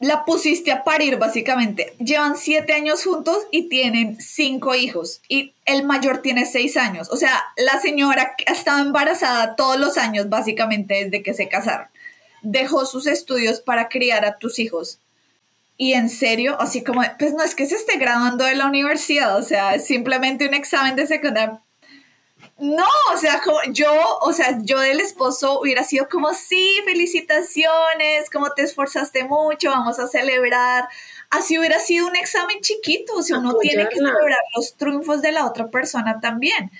La pusiste a parir, básicamente. Llevan siete años juntos y tienen cinco hijos. Y el mayor tiene seis años. O sea, la señora ha estado embarazada todos los años, básicamente, desde que se casaron dejó sus estudios para criar a tus hijos. Y en serio, así como, pues no es que se esté graduando de la universidad, o sea, es simplemente un examen de secundaria. No, o sea, yo, o sea, yo del esposo hubiera sido como, sí, felicitaciones, como te esforzaste mucho, vamos a celebrar. Así hubiera sido un examen chiquito, o sea, uno tiene que celebrar los triunfos de la otra persona también.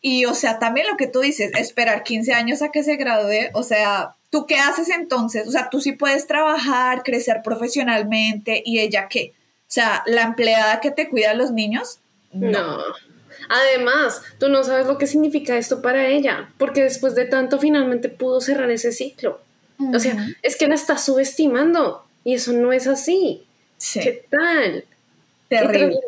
Y, o sea, también lo que tú dices, esperar 15 años a que se gradúe, o sea, ¿Tú qué haces entonces? O sea, tú sí puedes trabajar, crecer profesionalmente y ella qué? O sea, la empleada que te cuida a los niños. No. Además, tú no sabes lo que significa esto para ella, porque después de tanto finalmente pudo cerrar ese ciclo. O sea, es que la está subestimando y eso no es así. Sí. ¿Qué tal? Terrible.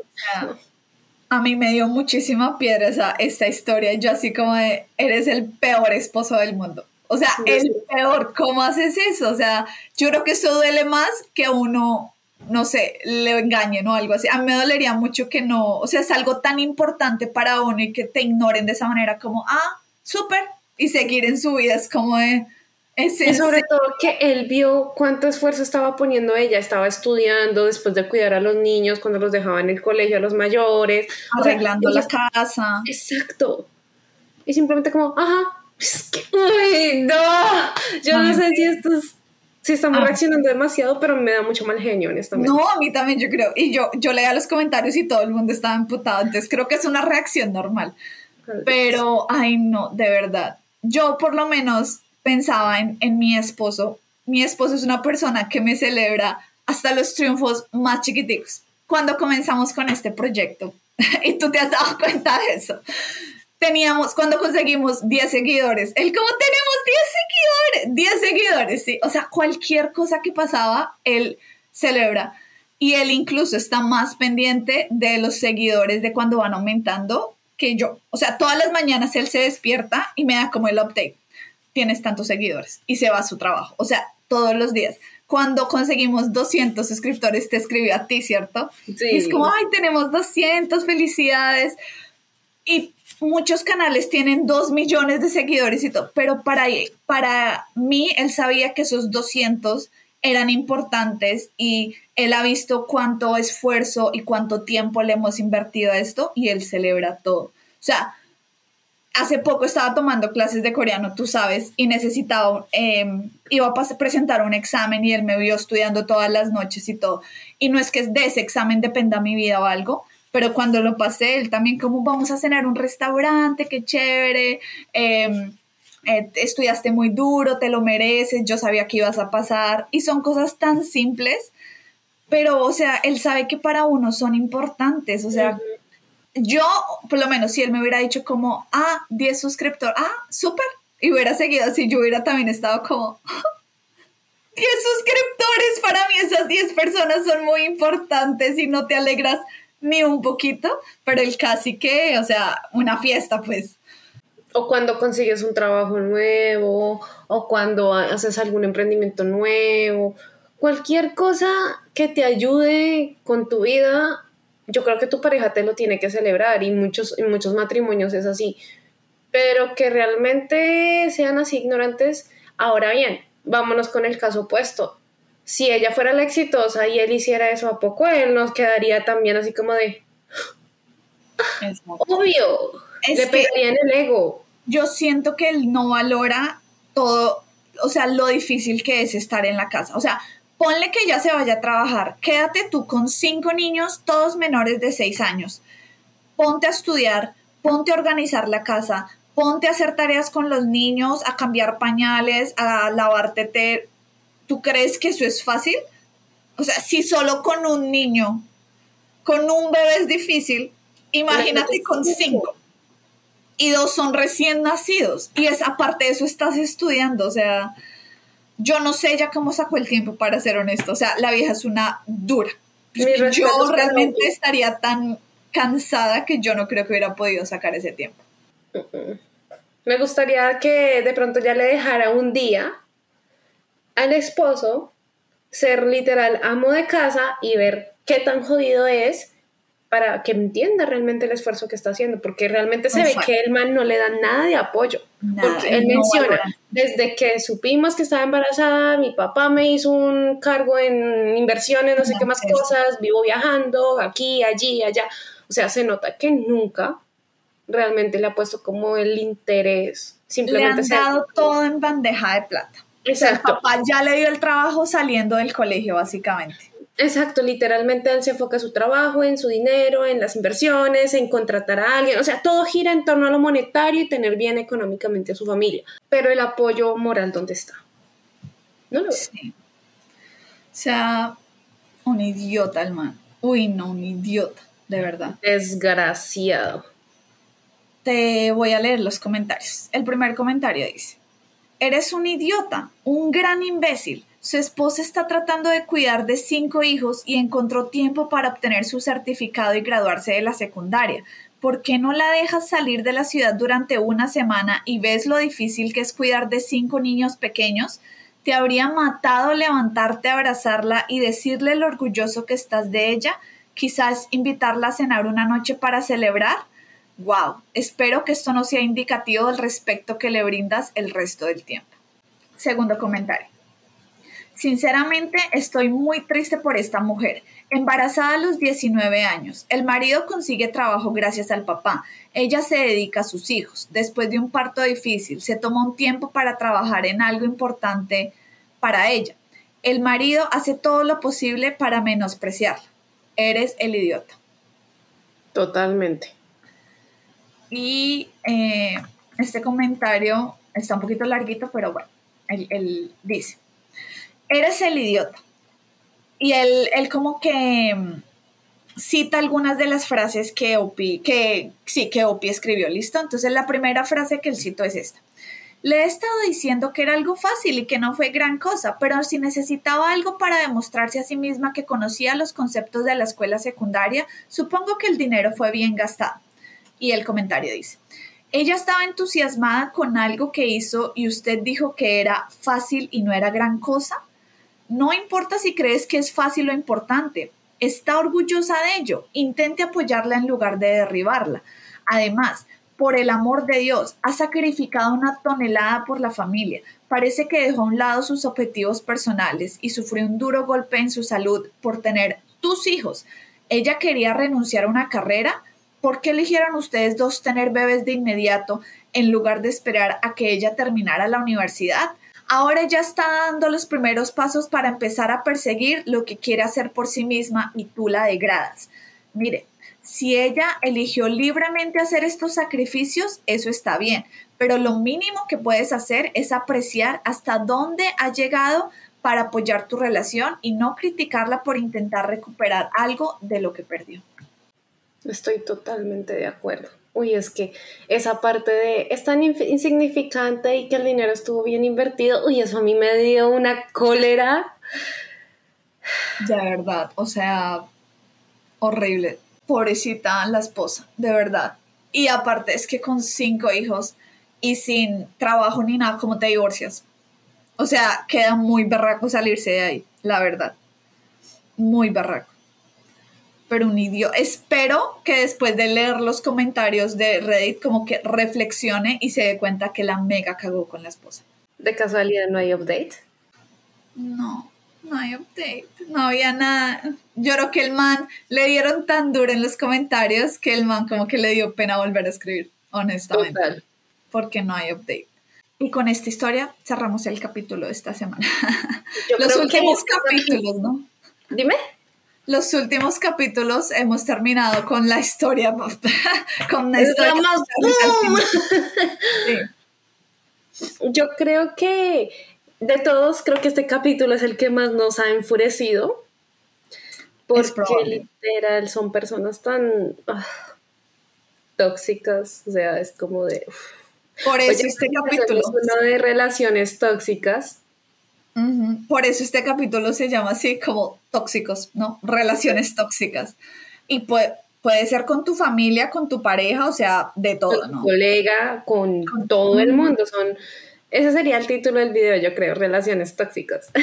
A mí me dio muchísima piedra esa, esta historia. Yo así como de, eres el peor esposo del mundo. O sea, el peor, ¿cómo haces eso? O sea, yo creo que eso duele más que uno, no sé, le engañen o algo así. A mí me dolería mucho que no, o sea, es algo tan importante para uno y que te ignoren de esa manera como, ah, súper, y seguir en su vida es como de, y sobre todo que él vio cuánto esfuerzo estaba poniendo ella, estaba estudiando después de cuidar a los niños cuando los dejaba en el colegio a los mayores, arreglando la casa. Exacto. Y simplemente como, ajá, es que, uy, no, yo no sé si estos si estamos ah. reaccionando demasiado, pero me da mucho mal genio, honestamente. No, a mí también, yo creo. Y yo, yo leía los comentarios y todo el mundo estaba emputado, entonces creo que es una reacción normal. Pero, ay, no, de verdad. Yo por lo menos pensaba en, en mi esposo. Mi esposo es una persona que me celebra hasta los triunfos más chiquiticos. Cuando comenzamos con este proyecto, y tú te has dado cuenta de eso, teníamos, cuando conseguimos 10 seguidores, él como tenemos 10 seguidores, 10 seguidores, sí, o sea, cualquier cosa que pasaba, él celebra. Y él incluso está más pendiente de los seguidores de cuando van aumentando que yo. O sea, todas las mañanas él se despierta y me da como el update. Tienes tantos seguidores y se va a su trabajo. O sea, todos los días. Cuando conseguimos 200 suscriptores, te escribió a ti, ¿cierto? Sí. Y es como, ay, tenemos 200, felicidades. Y muchos canales tienen 2 millones de seguidores y todo, pero para, para mí él sabía que esos 200 eran importantes y él ha visto cuánto esfuerzo y cuánto tiempo le hemos invertido a esto y él celebra todo. O sea, hace poco estaba tomando clases de coreano, tú sabes, y necesitaba, em, iba a presentar un examen y él me vio estudiando todas las noches y todo. Y no es que de ese examen dependa mi vida o algo, pero cuando lo pasé, él también como vamos a cenar un restaurante, qué chévere, em, eh, estudiaste muy duro, te lo mereces, yo sabía que ibas a pasar, y son cosas tan simples, pero, o sea, él sabe que para uno son importantes, o sea, yo, por lo menos, si él me hubiera dicho como, ah, 10 suscriptores, ah, súper, y hubiera seguido así, yo hubiera también estado como, 10 suscriptores, para mí esas 10 personas son muy importantes y no te alegras ni un poquito, pero el casi que, o sea, una fiesta, pues. O cuando consigues un trabajo nuevo, o cuando haces algún emprendimiento nuevo, cualquier cosa que te ayude con tu vida, yo creo que tu pareja te lo tiene que celebrar y muchos, en muchos matrimonios es así. Pero que realmente sean así ignorantes, ahora bien, vámonos con el caso opuesto si ella fuera la exitosa y él hiciera eso a poco, él nos quedaría también así como de... Obvio, le pegaría en el ego. Yo siento que él no valora todo, o sea, lo difícil que es estar en la casa. O sea, ponle que ya se vaya a trabajar, quédate tú con cinco niños, todos menores de seis años. Ponte a estudiar, ponte a organizar la casa, ponte a hacer tareas con los niños, a cambiar pañales, a lavarte ¿Tú crees que eso es fácil? O sea, si solo con un niño, con un bebé es difícil, imagínate con cinco. Y dos son recién nacidos. Y es aparte de eso estás estudiando. O sea, yo no sé ya cómo sacó el tiempo para ser honesto. O sea, la vieja es una dura. Yo realmente estaría tan cansada que yo no creo que hubiera podido sacar ese tiempo. Me gustaría que de pronto ya le dejara un día al esposo ser literal amo de casa y ver qué tan jodido es para que entienda realmente el esfuerzo que está haciendo, porque realmente se ve que el man no le da nada de apoyo. porque él menciona, desde que supimos que estaba embarazada, mi papá me hizo un cargo en inversiones, no sé qué más cosas, vivo viajando aquí, allí, allá. O sea, se nota que nunca realmente le ha puesto como el interés. Simplemente le han dado todo en bandeja de plata. Exacto. El papá ya le dio el trabajo saliendo del colegio, básicamente. Exacto, literalmente él se enfoca en su trabajo, en su dinero, en las inversiones, en contratar a alguien, o sea, todo gira en torno a lo monetario y tener bien económicamente a su familia. Pero el apoyo moral, ¿dónde está? No lo veo. O sea, un idiota el man. Uy, no, un idiota, de verdad. Desgraciado. Te voy a leer los comentarios. El primer comentario dice, Eres un idiota, un gran imbécil. Su esposa está tratando de cuidar de cinco hijos y encontró tiempo para obtener su certificado y graduarse de la secundaria. ¿Por qué no la dejas salir de la ciudad durante una semana y ves lo difícil que es cuidar de cinco niños pequeños? ¿Te habría matado levantarte, abrazarla y decirle lo orgulloso que estás de ella? Quizás invitarla a cenar una noche para celebrar wow, espero que esto no sea indicativo del respeto que le brindas el resto del tiempo. Segundo comentario. Sinceramente, estoy muy triste por esta mujer. Embarazada a los 19 años, el marido consigue trabajo gracias al papá. Ella se dedica a sus hijos. Después de un parto difícil, se toma un tiempo para trabajar en algo importante para ella. El marido hace todo lo posible para menospreciarla. Eres el idiota. Totalmente. Y eh, este comentario está un poquito larguito, pero bueno, él dice eres el idiota. Y él, él como que mm, cita algunas de las frases que Opi, que sí, que Opi escribió, ¿listo? Entonces la primera frase que él citó es esta. Le he estado diciendo que era algo fácil y que no fue gran cosa, pero si necesitaba algo para demostrarse a sí misma que conocía los conceptos de la escuela secundaria, supongo que el dinero fue bien gastado. Y el comentario dice, ella estaba entusiasmada con algo que hizo y usted dijo que era fácil y no era gran cosa. No importa si crees que es fácil o importante, está orgullosa de ello, intente apoyarla en lugar de derribarla. Además, por el amor de Dios, ha sacrificado una tonelada por la familia. Parece que dejó a un lado sus objetivos personales y sufrió un duro golpe en su salud por tener tus hijos. Ella quería renunciar a una carrera. ¿Por qué eligieron ustedes dos tener bebés de inmediato en lugar de esperar a que ella terminara la universidad? Ahora ya está dando los primeros pasos para empezar a perseguir lo que quiere hacer por sí misma y tú la degradas. Mire, si ella eligió libremente hacer estos sacrificios, eso está bien, pero lo mínimo que puedes hacer es apreciar hasta dónde ha llegado para apoyar tu relación y no criticarla por intentar recuperar algo de lo que perdió. Estoy totalmente de acuerdo uy, es que esa parte de es tan insignificante y que el dinero estuvo bien invertido, uy, eso a mí me dio una cólera. De verdad, o sea, horrible. Pobrecita la esposa, de verdad. Y aparte es que con cinco hijos y sin trabajo ni nada, ¿cómo te divorcias? O sea, queda muy berraco salirse de ahí, la verdad. Muy berraco pero un idiota. Espero que después de leer los comentarios de Reddit como que reflexione y se dé cuenta que la mega cagó con la esposa. ¿De casualidad no hay update? No, no hay update. No había nada. Yo creo que el man le dieron tan duro en los comentarios que el man como que le dio pena volver a escribir, honestamente. Total. Porque no hay update. Y con esta historia cerramos el capítulo de esta semana. los últimos capítulos, ¿no? Dime los últimos capítulos hemos terminado con la historia, con la historia más Yo creo que de todos, creo que este capítulo es el que más nos ha enfurecido. Porque literal son personas tan ah, tóxicas, o sea, es como de... Por eso este capítulo... Uno de relaciones tóxicas por eso este capítulo se llama así como tóxicos, ¿no? Relaciones tóxicas. Y puede, puede ser con tu familia, con tu pareja, o sea, de todo, con ¿no? colega, con, todo el mundo. Son, ese sería el título del video, yo creo, relaciones tóxicas.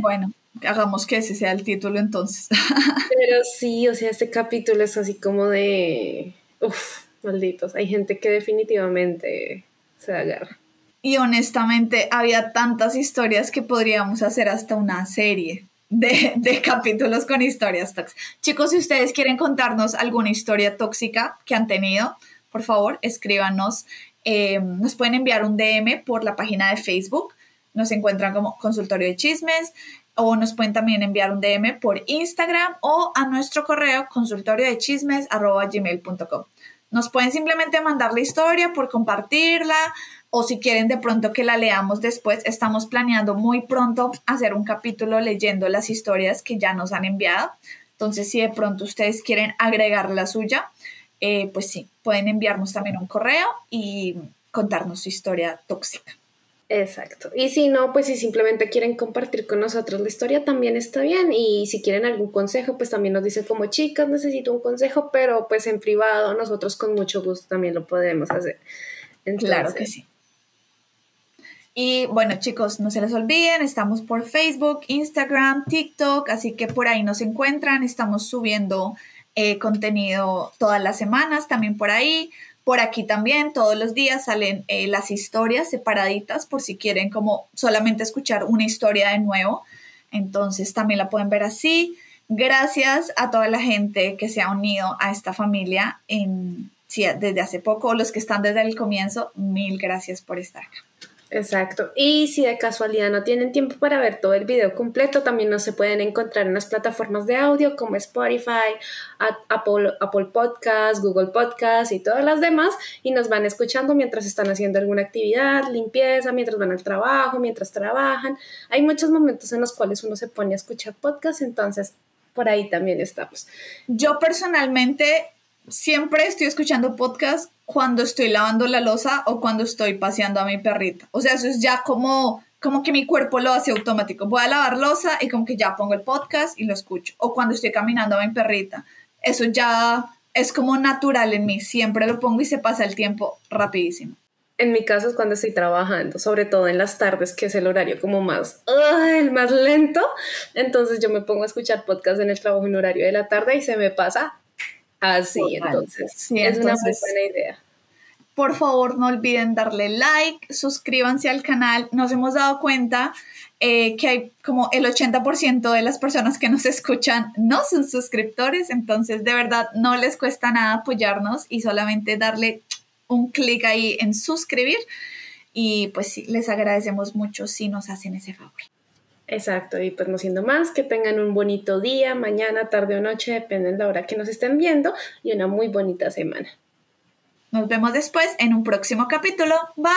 Bueno, hagamos que ese sea el título entonces. Pero sí, o sea, este capítulo es así como de... Uf, malditos. Hay gente que definitivamente se agarra. Y honestamente había tantas historias que podríamos hacer hasta una serie de, capítulos con historias tóxicas. Chicos, si ustedes quieren contarnos alguna historia tóxica que han tenido, por favor, escríbanos. Eh, nos pueden enviar un DM por la página de Facebook. Nos encuentran como consultorio de chismes o nos pueden también enviar un DM por Instagram o a nuestro correo consultorio de chismes. Nos pueden simplemente mandar la historia por compartirla o si quieren de pronto que la leamos después, estamos planeando muy pronto hacer un capítulo leyendo las historias que ya nos han enviado. Entonces, si de pronto ustedes quieren agregar la suya, eh, pues sí, pueden enviarnos también un correo y contarnos su historia tóxica. Exacto. Y si no, pues si simplemente quieren compartir con nosotros la historia, también está bien. Y si quieren algún consejo, pues también nos dicen como chicas, necesito un consejo, pero pues en privado, nosotros con mucho gusto también lo podemos hacer. claro que sí. Y bueno, chicos, no se les olviden, estamos por Facebook, Instagram, TikTok, así que por ahí nos encuentran. Estamos subiendo eh, contenido todas las semanas, también por ahí. Por aquí también todos los días salen eh, las historias separaditas por si quieren como solamente escuchar una historia de nuevo. Entonces también la pueden ver así. Gracias a toda la gente que se ha unido a esta familia en, desde hace poco, los que están desde el comienzo, mil gracias por estar acá. Exacto. Y si de casualidad no tienen tiempo para ver todo el video completo, también nos se pueden encontrar en las plataformas de audio como Spotify, Apple, Apple Podcasts, Google Podcasts y todas las demás. Y nos van escuchando mientras están haciendo alguna actividad, limpieza, mientras van al trabajo, mientras trabajan. Hay muchos momentos en los cuales uno se pone a escuchar podcasts, entonces por ahí también estamos. Yo personalmente siempre estoy escuchando podcast cuando estoy lavando la losa o cuando estoy paseando a mi perrita. O sea, eso es ya como, como que mi cuerpo lo hace automático. Voy a lavar losa y como que ya pongo el podcast y lo escucho. O cuando estoy caminando a mi perrita. Eso ya es como natural en mí. Siempre lo pongo y se pasa el tiempo rapidísimo. En mi caso es cuando estoy trabajando, sobre todo en las tardes, que es el horario como más, el más lento. Entonces yo me pongo a escuchar podcast en el trabajo en horario de la tarde y se me pasa Así, entonces, es una muy buena idea. Por favor, no olviden darle like, suscríbanse al canal. Nos hemos dado cuenta eh, que hay como el 80% de las personas que nos escuchan no son suscriptores, entonces de verdad no les cuesta nada apoyarnos y solamente darle un clic ahí en suscribir. Y pues sí, les agradecemos mucho si nos hacen ese favor. Exacto, y pues no siendo más, que tengan un bonito día, mañana, tarde o noche, depende de la hora que nos estén viendo, y una muy bonita semana. Nos vemos después en un próximo capítulo. Bye.